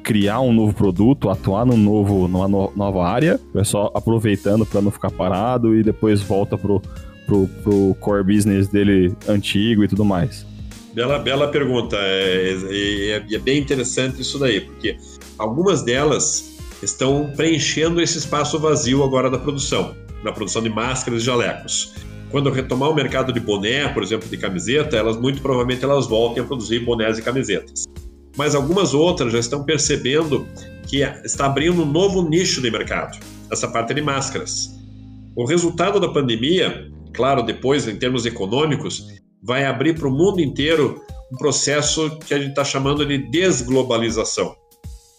criar um novo produto, atuar num novo, numa no, nova área, é só aproveitando para não ficar parado e depois volta pro, pro, pro core business dele antigo e tudo mais? Bela, bela pergunta. É, é, é, bem interessante isso daí, porque algumas delas estão preenchendo esse espaço vazio agora da produção, na produção de máscaras e jalecos. Quando retomar o mercado de boné, por exemplo, de camiseta, elas muito provavelmente elas voltem a produzir bonés e camisetas mas algumas outras já estão percebendo que está abrindo um novo nicho de mercado, essa parte de máscaras. O resultado da pandemia, claro, depois em termos econômicos, vai abrir para o mundo inteiro um processo que a gente está chamando de desglobalização.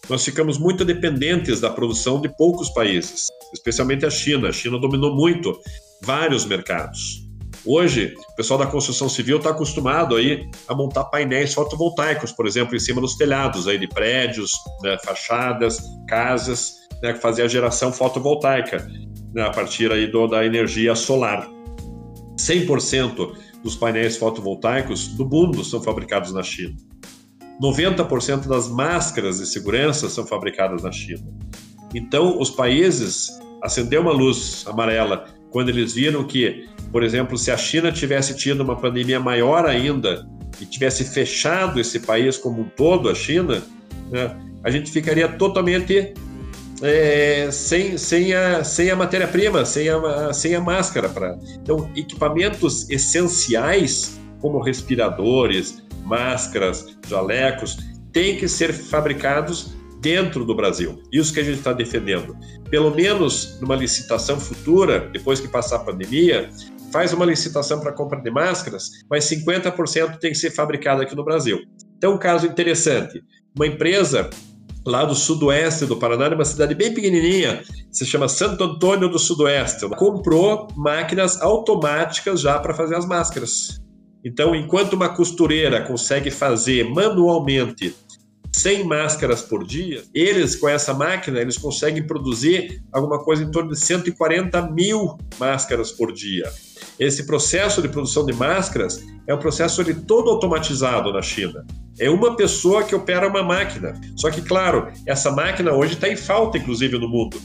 Nós ficamos muito dependentes da produção de poucos países, especialmente a China. A China dominou muito vários mercados. Hoje, o pessoal da construção civil está acostumado aí a montar painéis fotovoltaicos, por exemplo, em cima dos telhados aí de prédios, né, fachadas, casas, né, fazer a geração fotovoltaica né, a partir aí do, da energia solar. 100% dos painéis fotovoltaicos do mundo são fabricados na China. 90% das máscaras de segurança são fabricadas na China. Então, os países acendeu uma luz amarela quando eles viram que por exemplo, se a China tivesse tido uma pandemia maior ainda e tivesse fechado esse país como um todo, a China, né, a gente ficaria totalmente é, sem, sem a, sem a matéria-prima, sem a, sem a máscara. Pra... Então, equipamentos essenciais, como respiradores, máscaras, jalecos, têm que ser fabricados dentro do Brasil. Isso que a gente está defendendo. Pelo menos numa licitação futura, depois que passar a pandemia, faz uma licitação para compra de máscaras, mas 50% tem que ser fabricado aqui no Brasil. Então, um caso interessante: uma empresa lá do sudoeste do Paraná, uma cidade bem pequenininha, se chama Santo Antônio do Sudoeste. Comprou máquinas automáticas já para fazer as máscaras. Então, enquanto uma costureira consegue fazer manualmente 100 máscaras por dia, eles, com essa máquina, eles conseguem produzir alguma coisa em torno de 140 mil máscaras por dia. Esse processo de produção de máscaras é um processo ele, todo automatizado na China. É uma pessoa que opera uma máquina. Só que, claro, essa máquina hoje está em falta, inclusive, no mundo.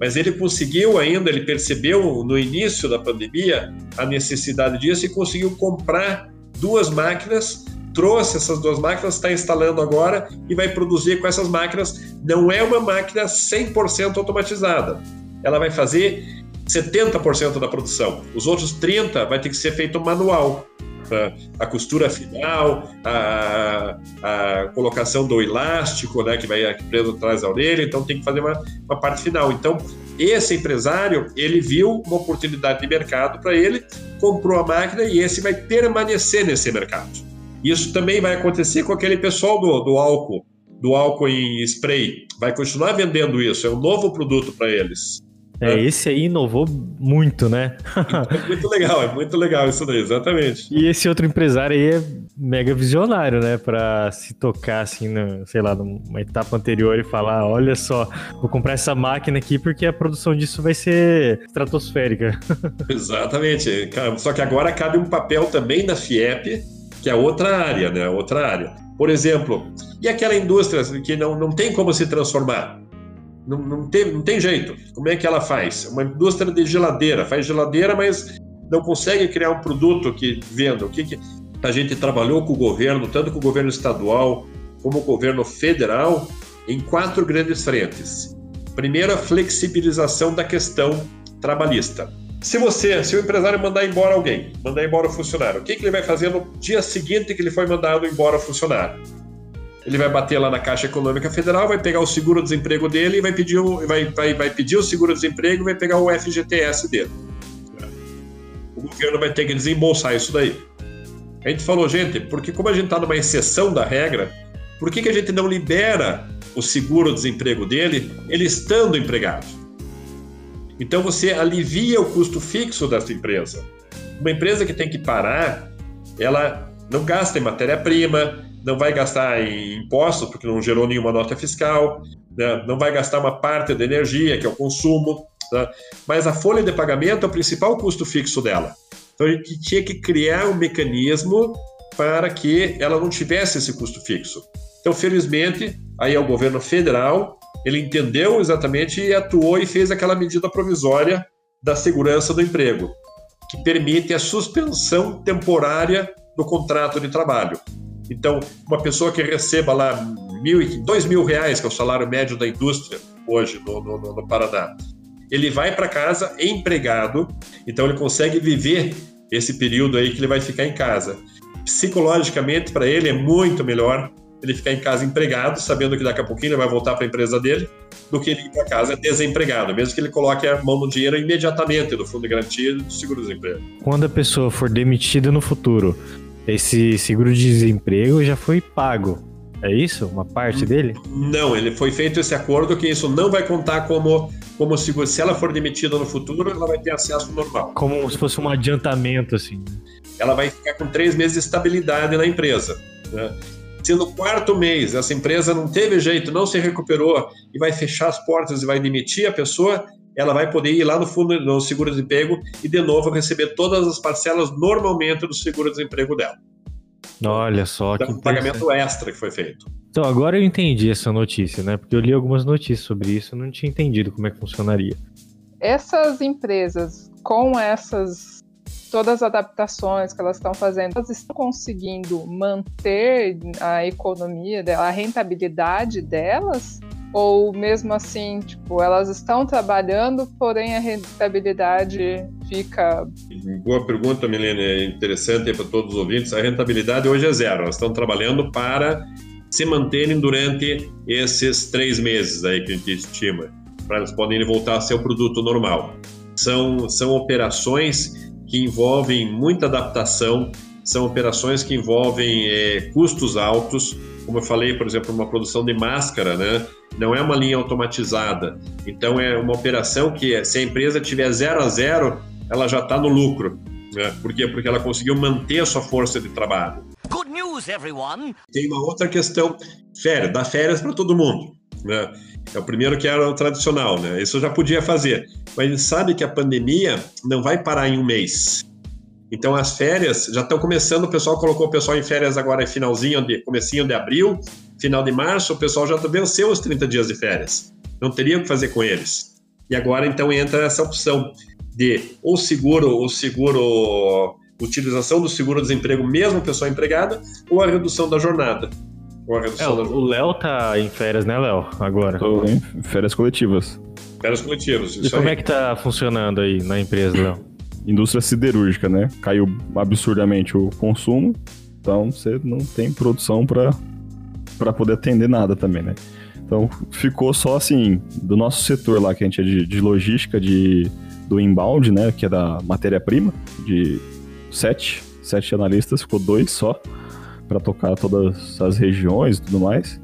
Mas ele conseguiu ainda, ele percebeu no início da pandemia a necessidade disso e conseguiu comprar duas máquinas trouxe essas duas máquinas, está instalando agora e vai produzir com essas máquinas. Não é uma máquina 100% automatizada. Ela vai fazer 70% da produção. Os outros 30% vai ter que ser feito manual. A costura final, a, a colocação do elástico, né, que vai preso atrás da orelha, então tem que fazer uma, uma parte final. Então, esse empresário, ele viu uma oportunidade de mercado para ele, comprou a máquina e esse vai permanecer nesse mercado. Isso também vai acontecer com aquele pessoal do, do álcool, do álcool em spray. Vai continuar vendendo isso, é um novo produto para eles. É, esse aí inovou muito, né? é muito legal, é muito legal isso daí, exatamente. E esse outro empresário aí é mega visionário, né? Pra se tocar assim, no, sei lá, numa etapa anterior e falar: olha só, vou comprar essa máquina aqui porque a produção disso vai ser estratosférica. Exatamente. Só que agora cabe um papel também da FIEP que é outra área, né? Outra área. Por exemplo, e aquela indústria que não, não tem como se transformar? Não, não, tem, não tem jeito. Como é que ela faz? Uma indústria de geladeira. Faz geladeira, mas não consegue criar um produto que venda. O que, que a gente trabalhou com o governo, tanto com o governo estadual como o governo federal, em quatro grandes frentes. Primeiro, a flexibilização da questão trabalhista. Se você, se o empresário mandar embora alguém, mandar embora o funcionário, o que, que ele vai fazer no dia seguinte que ele foi mandado embora o funcionário? Ele vai bater lá na Caixa Econômica Federal, vai pegar o seguro-desemprego dele e vai pedir o, vai, vai, vai pedir o seguro-desemprego e vai pegar o FGTS dele. O governo vai ter que desembolsar isso daí. A gente falou, gente, porque como a gente está numa exceção da regra, por que, que a gente não libera o seguro-desemprego dele, ele estando empregado? Então você alivia o custo fixo dessa empresa. Uma empresa que tem que parar, ela não gasta em matéria-prima, não vai gastar em impostos, porque não gerou nenhuma nota fiscal, né? não vai gastar uma parte da energia, que é o consumo, né? mas a folha de pagamento é o principal custo fixo dela. Então a gente tinha que criar um mecanismo para que ela não tivesse esse custo fixo. Então, felizmente, aí é o governo federal ele entendeu exatamente e atuou e fez aquela medida provisória da segurança do emprego, que permite a suspensão temporária do contrato de trabalho. Então, uma pessoa que receba lá mil, dois mil reais, que é o salário médio da indústria hoje no, no, no Paraná, ele vai para casa empregado, então ele consegue viver esse período aí que ele vai ficar em casa. Psicologicamente, para ele é muito melhor ele ficar em casa empregado, sabendo que daqui a pouquinho ele vai voltar para a empresa dele, do que ele ir para casa desempregado, mesmo que ele coloque a mão no dinheiro imediatamente do fundo de garantia e do seguro-desemprego. Quando a pessoa for demitida no futuro, esse seguro-desemprego já foi pago. É isso? Uma parte dele? Não, ele foi feito esse acordo que isso não vai contar como, como seguro. Se ela for demitida no futuro, ela vai ter acesso normal. Como se fosse um adiantamento, assim. Ela vai ficar com três meses de estabilidade na empresa. Né? Se no quarto mês essa empresa não teve jeito, não se recuperou e vai fechar as portas e vai demitir a pessoa, ela vai poder ir lá no fundo no seguro-desemprego e de novo receber todas as parcelas normalmente do seguro-desemprego dela. Olha só então, que um pagamento extra que foi feito. Então agora eu entendi essa notícia, né? Porque eu li algumas notícias sobre isso, e não tinha entendido como é que funcionaria. Essas empresas com essas todas as adaptações que elas estão fazendo, elas estão conseguindo manter a economia dela, a rentabilidade delas? Ou mesmo assim, tipo, elas estão trabalhando, porém a rentabilidade fica. Boa pergunta, Milene, é interessante para todos os ouvintes. A rentabilidade hoje é zero. Elas estão trabalhando para se manterem durante esses três meses aí que a gente estima, para elas poderem voltar a ser o produto normal. São, são operações que envolvem muita adaptação, são operações que envolvem é, custos altos, como eu falei, por exemplo, uma produção de máscara, né? Não é uma linha automatizada. Então é uma operação que, se a empresa tiver zero a zero, ela já está no lucro. Né? Por quê? Porque ela conseguiu manter a sua força de trabalho. Good news, everyone! Tem uma outra questão, férias, dá férias para todo mundo. Né? É o primeiro que era o tradicional, né? Isso eu já podia fazer. Mas a gente sabe que a pandemia não vai parar em um mês. Então as férias já estão começando, o pessoal colocou o pessoal em férias agora finalzinho de comecinho de abril, final de março, o pessoal já venceu os 30 dias de férias. Não teria o que fazer com eles. E agora então entra essa opção de ou seguro, o seguro, utilização do seguro-desemprego mesmo pessoa empregada, ou a redução da jornada. É. O Léo tá em férias, né, Léo? Agora. Tô em férias coletivas. Férias coletivas. E como aí. é que tá funcionando aí na empresa, Léo? Indústria siderúrgica, né? Caiu absurdamente o consumo, então você não tem produção para poder atender nada também, né? Então ficou só assim, do nosso setor lá, que a gente é de, de logística, de do inbound, né, que é da matéria-prima, de sete, sete analistas, ficou dois só para tocar todas as regiões e tudo mais,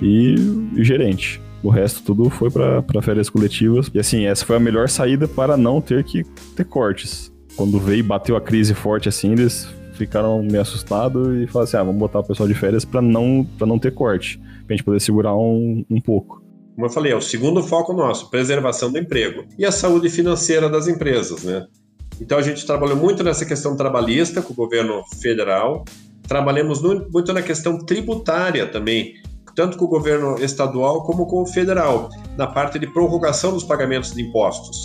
e o gerente. O resto tudo foi para férias coletivas. E assim, essa foi a melhor saída para não ter que ter cortes. Quando veio e bateu a crise forte assim, eles ficaram meio assustados e falaram assim: ah, vamos botar o pessoal de férias para não, não ter corte, pra gente poder segurar um, um pouco. Como eu falei, é o segundo foco nosso, preservação do emprego e a saúde financeira das empresas, né? Então a gente trabalhou muito nessa questão trabalhista com o governo federal, trabalhamos muito na questão tributária também, tanto com o governo estadual como com o federal, na parte de prorrogação dos pagamentos de impostos.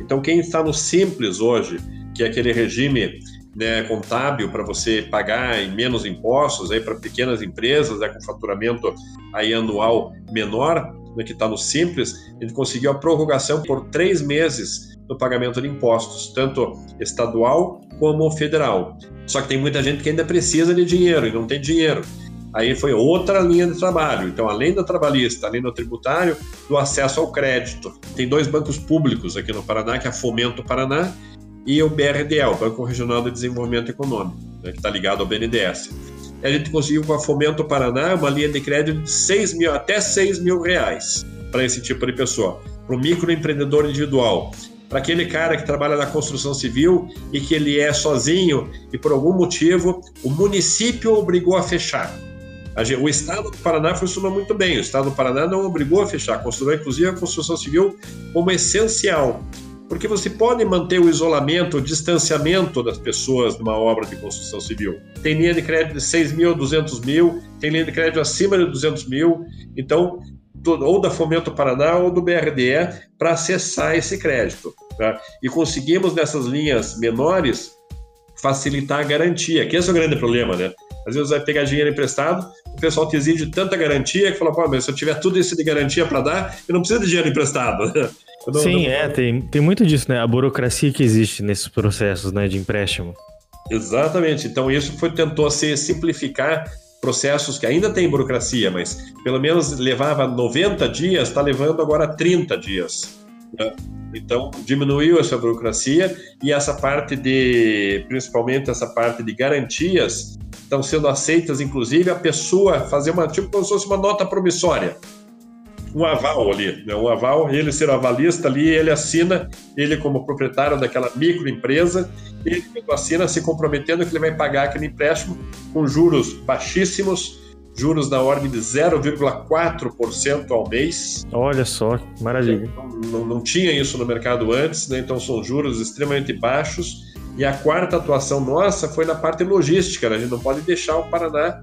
Então quem está no simples hoje, que é aquele regime né, contábil para você pagar em menos impostos aí para pequenas empresas né, com faturamento aí anual menor, né, que está no Simples, ele conseguiu a prorrogação por três meses no pagamento de impostos, tanto estadual como federal. Só que tem muita gente que ainda precisa de dinheiro e não tem dinheiro. Aí foi outra linha de trabalho. Então, além da trabalhista, além do tributário, do acesso ao crédito. Tem dois bancos públicos aqui no Paraná, que é a Fomento Paraná e o BRDE, o Banco Regional de Desenvolvimento Econômico, né, que está ligado ao BNDES a gente conseguiu com a Fomento Paraná uma linha de crédito de 6 mil, até 6 mil reais para esse tipo de pessoa, para o microempreendedor individual, para aquele cara que trabalha na construção civil e que ele é sozinho e por algum motivo o município obrigou a fechar. O Estado do Paraná funcionou muito bem. O Estado do Paraná não obrigou a fechar, considerou inclusive a construção civil como essencial porque você pode manter o isolamento, o distanciamento das pessoas numa obra de construção civil. Tem linha de crédito de 6 mil, 200 mil, tem linha de crédito acima de 200 mil, então, ou da Fomento Paraná ou do BRDE, para acessar esse crédito. Tá? E conseguimos nessas linhas menores facilitar a garantia, que esse é o grande problema, né? Às vezes vai pegar dinheiro emprestado, o pessoal te exige tanta garantia que fala, pô, mas se eu tiver tudo isso de garantia para dar, eu não preciso de dinheiro emprestado. Não, Sim, não... é, tem, tem muito disso, né? A burocracia que existe nesses processos né, de empréstimo. Exatamente. Então, isso foi tentou se simplificar processos que ainda tem burocracia, mas pelo menos levava 90 dias, está levando agora 30 dias. Né? Então, diminuiu essa burocracia e essa parte de, principalmente essa parte de garantias, estão sendo aceitas, inclusive a pessoa fazer uma, tipo como se fosse uma nota promissória um aval ali, né? um aval, ele ser avalista ali, ele assina, ele como proprietário daquela microempresa, ele assina se comprometendo que ele vai pagar aquele empréstimo com juros baixíssimos, juros na ordem de 0,4% ao mês. Olha só, maravilha. Então, não, não, tinha isso no mercado antes, né? então são juros extremamente baixos. E a quarta atuação nossa foi na parte logística, né? a gente não pode deixar o Paraná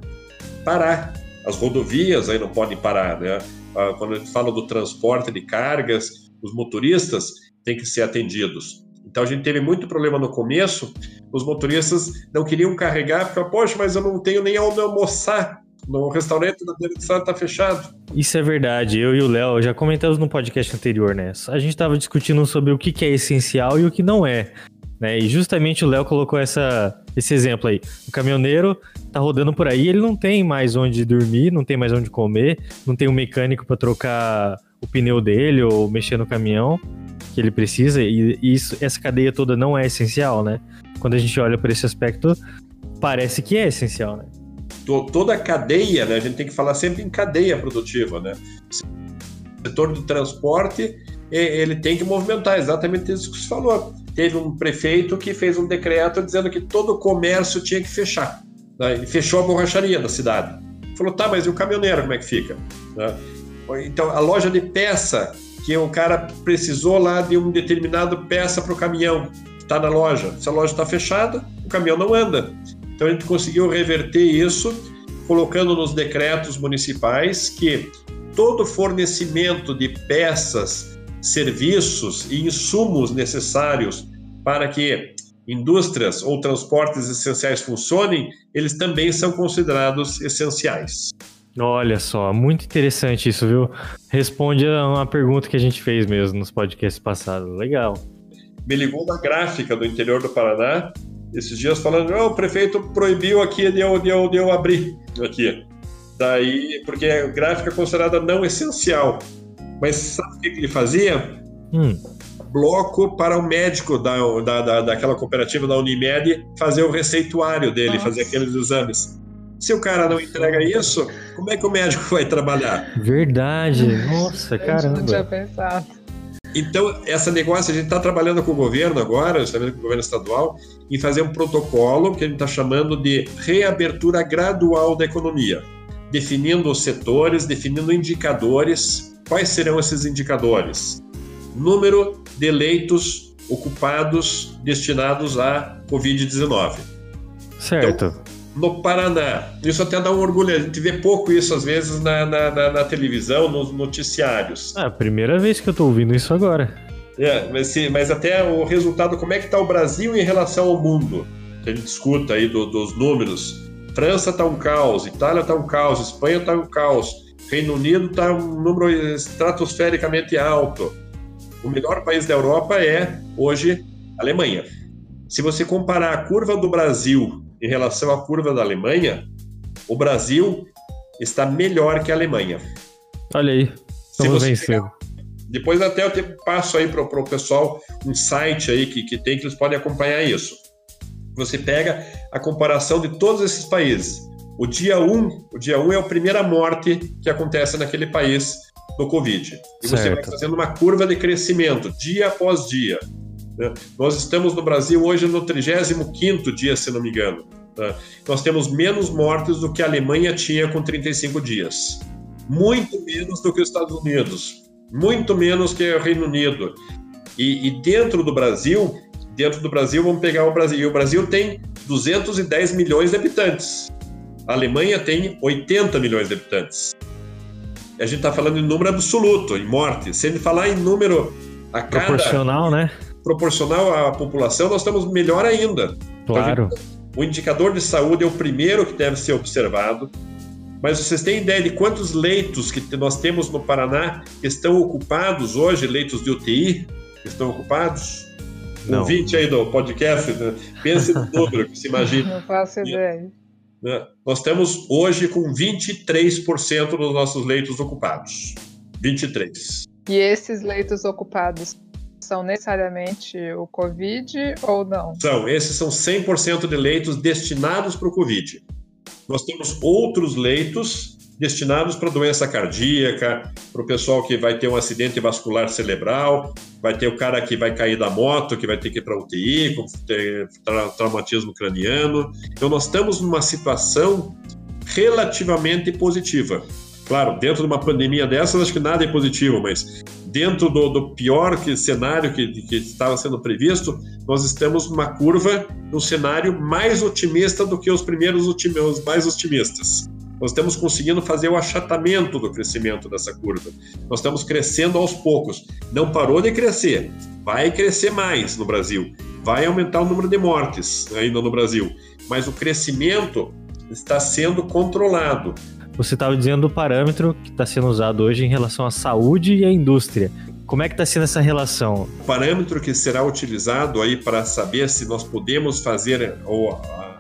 parar. As rodovias aí não podem parar, né? Ah, quando a gente fala do transporte de cargas, os motoristas têm que ser atendidos. Então a gente teve muito problema no começo, os motoristas não queriam carregar, porque, poxa, mas eu não tenho nem onde almoçar. No restaurante da estrada está fechado. Isso é verdade. Eu e o Léo já comentamos no podcast anterior, né? A gente estava discutindo sobre o que é essencial e o que não é. Né? E justamente o Léo colocou essa, esse exemplo aí. O caminhoneiro tá rodando por aí, ele não tem mais onde dormir, não tem mais onde comer, não tem um mecânico para trocar o pneu dele ou mexer no caminhão que ele precisa, e isso, essa cadeia toda não é essencial, né? Quando a gente olha por esse aspecto, parece que é essencial, né? toda a cadeia, né? A gente tem que falar sempre em cadeia produtiva, né? O setor do transporte, ele tem que movimentar exatamente isso que você falou. Teve um prefeito que fez um decreto dizendo que todo o comércio tinha que fechar. Né? E fechou a borracharia da cidade. Falou, tá, mas e o caminhoneiro, como é que fica? Né? Então, a loja de peça, que o cara precisou lá de um determinado peça para o caminhão, está na loja. Se a loja está fechada, o caminhão não anda. Então a gente conseguiu reverter isso, colocando nos decretos municipais que todo fornecimento de peças, serviços e insumos necessários para que indústrias ou transportes essenciais funcionem, eles também são considerados essenciais. Olha só, muito interessante isso, viu? Responde a uma pergunta que a gente fez mesmo nos podcasts passados. Legal. Me ligou da gráfica do interior do Paraná esses dias falando, oh, o prefeito proibiu aqui de eu, de, eu, de eu abrir aqui. Daí, porque a gráfica é considerada não essencial. Mas sabe o que ele fazia? Hum. Bloco para o médico da, da, da, daquela cooperativa da Unimed fazer o receituário dele, Nossa. fazer aqueles exames. Se o cara não entrega isso, como é que o médico vai trabalhar? Verdade. Nossa, caramba. Eu não tinha pensado. Então, essa negócio, a gente está trabalhando com o governo agora, justamente com o governo estadual, em fazer um protocolo que a gente está chamando de reabertura gradual da economia, definindo os setores, definindo indicadores. Quais serão esses indicadores? Número de leitos ocupados destinados à Covid-19. Certo. Então, no Paraná. Isso até dá um orgulho. A gente vê pouco isso às vezes na, na, na, na televisão, nos noticiários. É a primeira vez que eu tô ouvindo isso agora. É, mas, mas até o resultado, como é que está o Brasil em relação ao mundo? Que a gente escuta aí do, dos números. França está um caos, Itália está um caos, Espanha está um caos, Reino Unido está um número estratosfericamente alto. O melhor país da Europa é, hoje, a Alemanha. Se você comparar a curva do Brasil em relação à curva da Alemanha, o Brasil está melhor que a Alemanha. Olha aí, estamos vencendo. Depois até eu te passo aí para o pessoal um site aí que, que tem que eles podem acompanhar isso. Você pega a comparação de todos esses países. O dia 1, o dia 1 é a primeira morte que acontece naquele país do Covid. E certo. você vai fazendo uma curva de crescimento dia após dia. Né? Nós estamos no Brasil hoje no 35 dia, se não me engano. Né? Nós temos menos mortes do que a Alemanha tinha com 35 dias. Muito menos do que os Estados Unidos. Muito menos que o Reino Unido. E, e dentro do Brasil, dentro do Brasil, vamos pegar o Brasil. E o Brasil tem 210 milhões de habitantes. A Alemanha tem 80 milhões de habitantes. A gente está falando em número absoluto, em morte. Se ele falar em número a cada. Proporcional, né? proporcional à população, nós estamos melhor ainda. Claro. Então, o indicador de saúde é o primeiro que deve ser observado. Mas vocês têm ideia de quantos leitos que nós temos no Paraná que estão ocupados hoje, leitos de UTI, que estão ocupados? Não. 20 aí do podcast, né? pense no número que se imagina. Não faço ideia. Né? Nós estamos hoje com 23% dos nossos leitos ocupados. 23. E esses leitos ocupados são necessariamente o Covid ou não? São, esses são 100% de leitos destinados para o Covid. Nós temos outros leitos destinados para doença cardíaca, para o pessoal que vai ter um acidente vascular cerebral, vai ter o cara que vai cair da moto, que vai ter que ir para UTI, com tra traumatismo craniano. Então, nós estamos numa situação relativamente positiva. Claro, dentro de uma pandemia dessas, acho que nada é positivo, mas dentro do, do pior que, cenário que, que estava sendo previsto, nós estamos numa curva, num cenário mais otimista do que os primeiros os mais otimistas. Nós estamos conseguindo fazer o achatamento do crescimento dessa curva. Nós estamos crescendo aos poucos. Não parou de crescer, vai crescer mais no Brasil. Vai aumentar o número de mortes ainda no Brasil. Mas o crescimento está sendo controlado. Você estava dizendo o parâmetro que está sendo usado hoje em relação à saúde e à indústria. Como é que está sendo essa relação? O parâmetro que será utilizado aí para saber se nós podemos fazer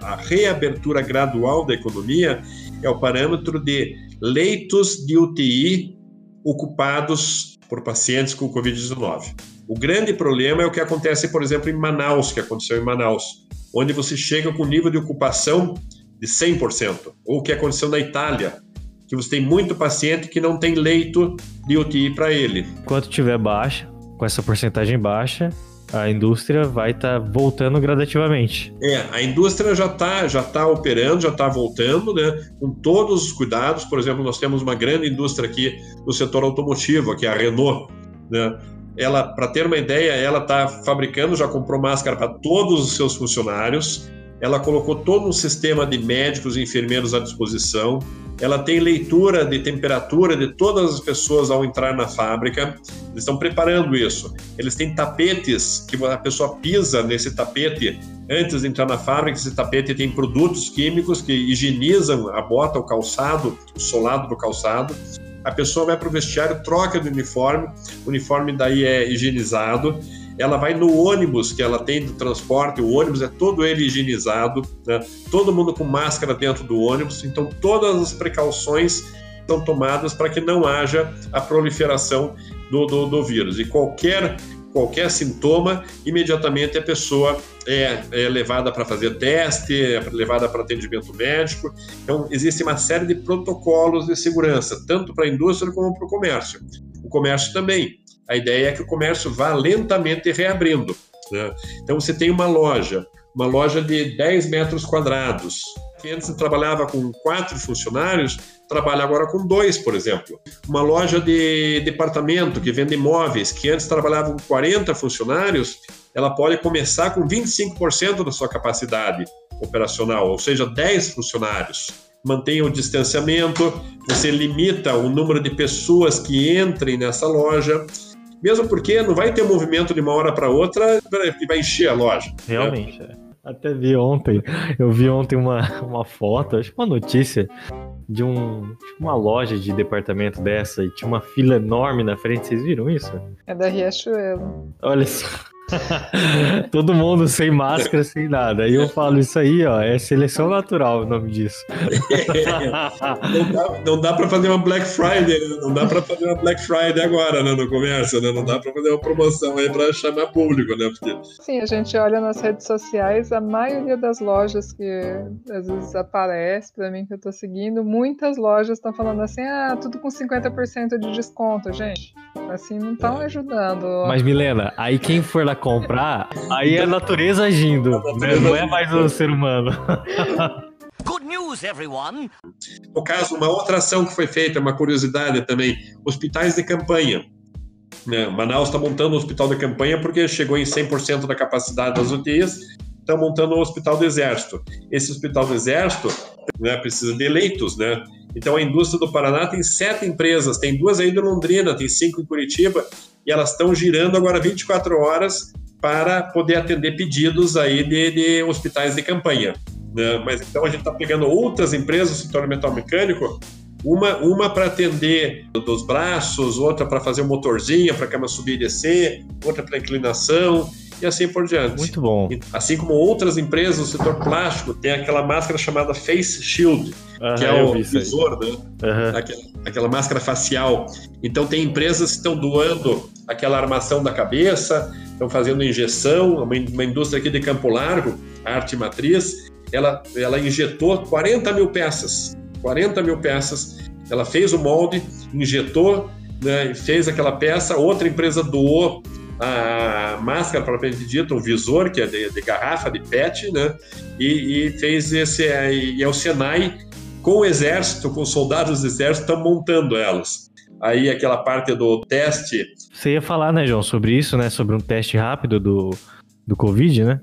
a reabertura gradual da economia é o parâmetro de leitos de UTI ocupados por pacientes com Covid-19. O grande problema é o que acontece, por exemplo, em Manaus, que aconteceu em Manaus, onde você chega com nível de ocupação de 100%. Ou o que aconteceu na Itália, que você tem muito paciente que não tem leito de UTI para ele. Enquanto tiver baixa, com essa porcentagem baixa, a indústria vai estar tá voltando gradativamente. É, a indústria já está já tá operando, já está voltando, né, com todos os cuidados. Por exemplo, nós temos uma grande indústria aqui no setor automotivo, que é a Renault, né? Ela, para ter uma ideia, ela está fabricando, já comprou máscara para todos os seus funcionários. Ela colocou todo um sistema de médicos e enfermeiros à disposição ela tem leitura de temperatura de todas as pessoas ao entrar na fábrica. Eles estão preparando isso. Eles têm tapetes que a pessoa pisa nesse tapete antes de entrar na fábrica. Esse tapete tem produtos químicos que higienizam a bota, o calçado, o solado do calçado. A pessoa vai para o vestiário, troca de uniforme, o uniforme daí é higienizado ela vai no ônibus que ela tem do transporte, o ônibus é todo ele higienizado, né? todo mundo com máscara dentro do ônibus, então todas as precauções são tomadas para que não haja a proliferação do, do, do vírus. E qualquer qualquer sintoma, imediatamente a pessoa é, é levada para fazer teste, é levada para atendimento médico. Então, existe uma série de protocolos de segurança, tanto para a indústria como para o comércio. O comércio também. A ideia é que o comércio vá lentamente reabrindo. Né? Então, você tem uma loja, uma loja de 10 metros quadrados, que antes trabalhava com quatro funcionários, trabalha agora com dois, por exemplo. Uma loja de departamento que vende imóveis, que antes trabalhava com 40 funcionários, ela pode começar com 25% da sua capacidade operacional, ou seja, 10 funcionários. Mantenha o distanciamento, você limita o número de pessoas que entrem nessa loja, mesmo porque não vai ter movimento de uma hora para outra que vai encher a loja. Realmente, né? é. Até vi ontem, eu vi ontem uma, uma foto, acho que uma notícia de um, uma loja de departamento dessa e tinha uma fila enorme na frente. Vocês viram isso? É da Riachuelo. Olha só. Todo mundo sem máscara, sem nada. Aí eu falo isso aí, ó, é seleção natural o nome disso. não dá, não dá para fazer uma Black Friday, né? não dá para fazer uma Black Friday agora, né, no comércio, né? Não dá para fazer uma promoção aí para chamar público, né? Porque... Sim, a gente olha nas redes sociais, a maioria das lojas que às vezes aparece para mim que eu tô seguindo, muitas lojas estão falando assim: "Ah, tudo com 50% de desconto, gente". Assim não estão ajudando. Mas Milena, aí quem for lá comprar, aí é a natureza agindo, né? não é mais o ser humano. Good news, everyone! No caso, uma outra ação que foi feita, uma curiosidade também, hospitais de campanha. Né? Manaus está montando um hospital de campanha porque chegou em 100% da capacidade das UTIs, está montando um hospital do Exército. Esse hospital do Exército né, precisa de leitos, né? Então a indústria do Paraná tem sete empresas, tem duas aí de Londrina, tem cinco em Curitiba, e elas estão girando agora 24 horas para poder atender pedidos aí de, de hospitais de campanha. Né? Mas então a gente está pegando outras empresas do setor metal mecânico, uma, uma para atender dos braços, outra para fazer o motorzinho, para a cama subir e descer, outra para inclinação e assim por diante. Muito bom. Assim como outras empresas do setor plástico, tem aquela máscara chamada Face Shield, que é o visor, né? Aquela, aquela, máscara facial. Então, tem empresas que estão doando aquela armação da cabeça, estão fazendo injeção. Uma, uma indústria aqui de Campo Largo, a Arte Matriz, ela, ela injetou 40 mil peças. 40 mil peças. Ela fez o molde, injetou, né, fez aquela peça. Outra empresa doou a máscara propriamente dita, o visor, que é de, de garrafa, de PET, né? E, e, fez esse. E é o Senai com o exército, com os soldados do exército, estão montando elas. Aí aquela parte do teste. Você ia falar, né, João, sobre isso, né? Sobre um teste rápido do, do Covid, né?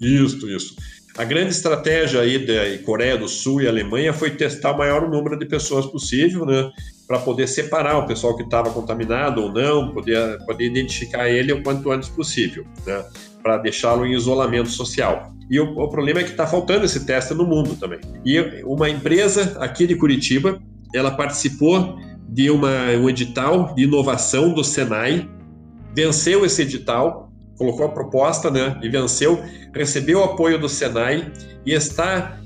Isso, isso. A grande estratégia aí da Coreia do Sul e Alemanha foi testar o maior número de pessoas possível, né? Para poder separar o pessoal que estava contaminado ou não, poder, poder identificar ele o quanto antes possível, né? para deixá-lo em isolamento social. E o, o problema é que está faltando esse teste no mundo também. E uma empresa aqui de Curitiba, ela participou de uma, um edital de inovação do Senai, venceu esse edital, colocou a proposta né, e venceu, recebeu o apoio do Senai e está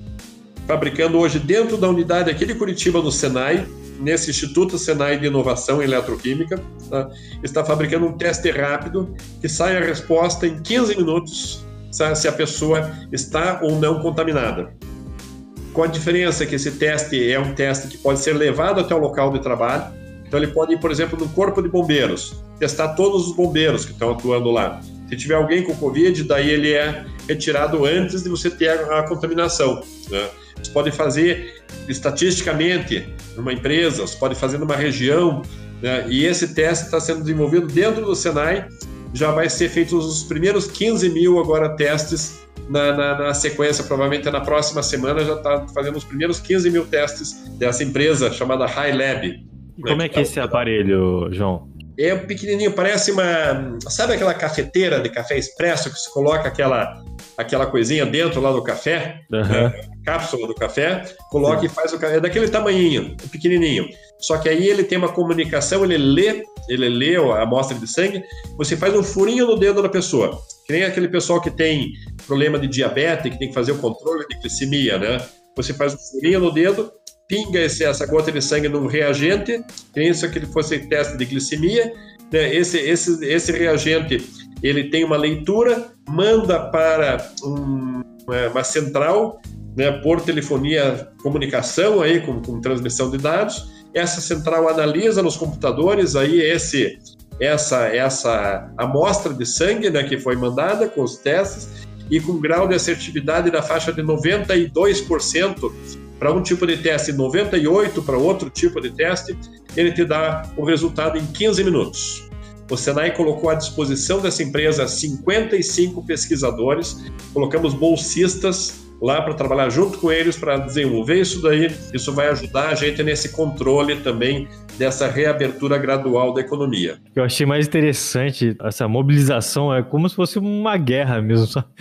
fabricando hoje dentro da unidade aqui de Curitiba no Senai nesse Instituto Senai de Inovação em Eletroquímica, tá? está fabricando um teste rápido que sai a resposta em 15 minutos se a pessoa está ou não contaminada. com a diferença que esse teste é um teste que pode ser levado até o local de trabalho. Então ele pode ir, por exemplo, no corpo de bombeiros, testar todos os bombeiros que estão atuando lá. Se tiver alguém com Covid, daí ele é retirado antes de você ter a, a contaminação. Né? Você pode fazer estatisticamente numa empresa, você pode fazer numa região, né? e esse teste está sendo desenvolvido dentro do Senai. Já vai ser feitos os primeiros 15 mil agora testes na, na, na, sequência, provavelmente na próxima semana, já está fazendo os primeiros 15 mil testes dessa empresa chamada High Lab. E como é que é esse aparelho, João? É pequenininho, parece uma. Sabe aquela cafeteira de café expresso que se coloca aquela, aquela coisinha dentro lá do café? Uhum. Né? Cápsula do café, coloca Sim. e faz o café. É daquele tamanhinho, pequenininho. Só que aí ele tem uma comunicação, ele lê, ele lê a amostra de sangue, você faz um furinho no dedo da pessoa. Que nem aquele pessoal que tem problema de diabetes, que tem que fazer o controle de glicemia, né? Você faz um furinho no dedo, pinga esse, essa gota de sangue num reagente, pensa que ele fosse teste de glicemia, né? esse, esse, esse reagente ele tem uma leitura, manda para um, uma, uma, central né, por telefonia, comunicação aí com, com transmissão de dados. Essa central analisa nos computadores aí esse essa essa amostra de sangue né, que foi mandada com os testes e com grau de assertividade na faixa de 92% para um tipo de teste, 98 para outro tipo de teste, ele te dá o resultado em 15 minutos. O Senai colocou à disposição dessa empresa 55 pesquisadores, colocamos bolsistas lá para trabalhar junto com eles para desenvolver isso daí. Isso vai ajudar a gente nesse controle também dessa reabertura gradual da economia. Eu achei mais interessante essa mobilização, é como se fosse uma guerra mesmo.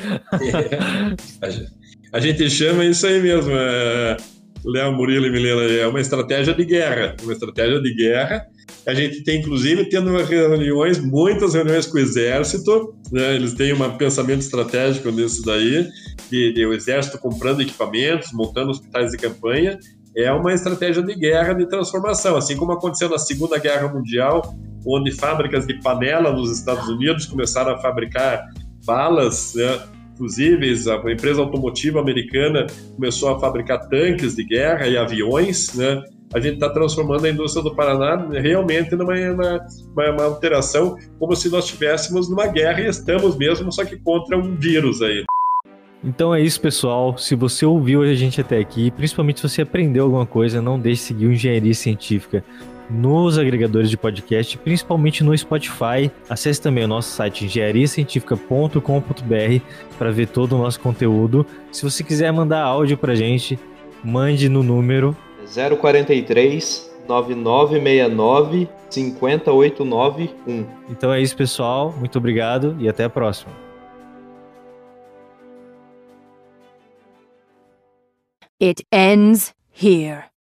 É. A gente chama isso aí mesmo. É... Léo Murilo e Milena, é uma estratégia de guerra, uma estratégia de guerra. A gente tem, inclusive, tendo reuniões, muitas reuniões com o Exército, né? eles têm um pensamento estratégico nisso daí, de, de o Exército comprando equipamentos, montando hospitais de campanha, é uma estratégia de guerra, de transformação, assim como aconteceu na Segunda Guerra Mundial, onde fábricas de panela nos Estados Unidos começaram a fabricar balas, né? Fusíveis, a empresa automotiva americana começou a fabricar tanques de guerra e aviões, né? A gente está transformando a indústria do Paraná realmente numa, uma alteração, como se nós estivéssemos numa guerra e estamos mesmo, só que contra um vírus aí. Então é isso, pessoal. Se você ouviu a gente até aqui, principalmente se você aprendeu alguma coisa, não deixe de seguir o Engenharia Científica nos agregadores de podcast, principalmente no Spotify. Acesse também o nosso site engenhariacientifica.com.br para ver todo o nosso conteúdo. Se você quiser mandar áudio para gente, mande no número 043 9969 50891. Então é isso, pessoal. Muito obrigado e até a próxima. It ends here.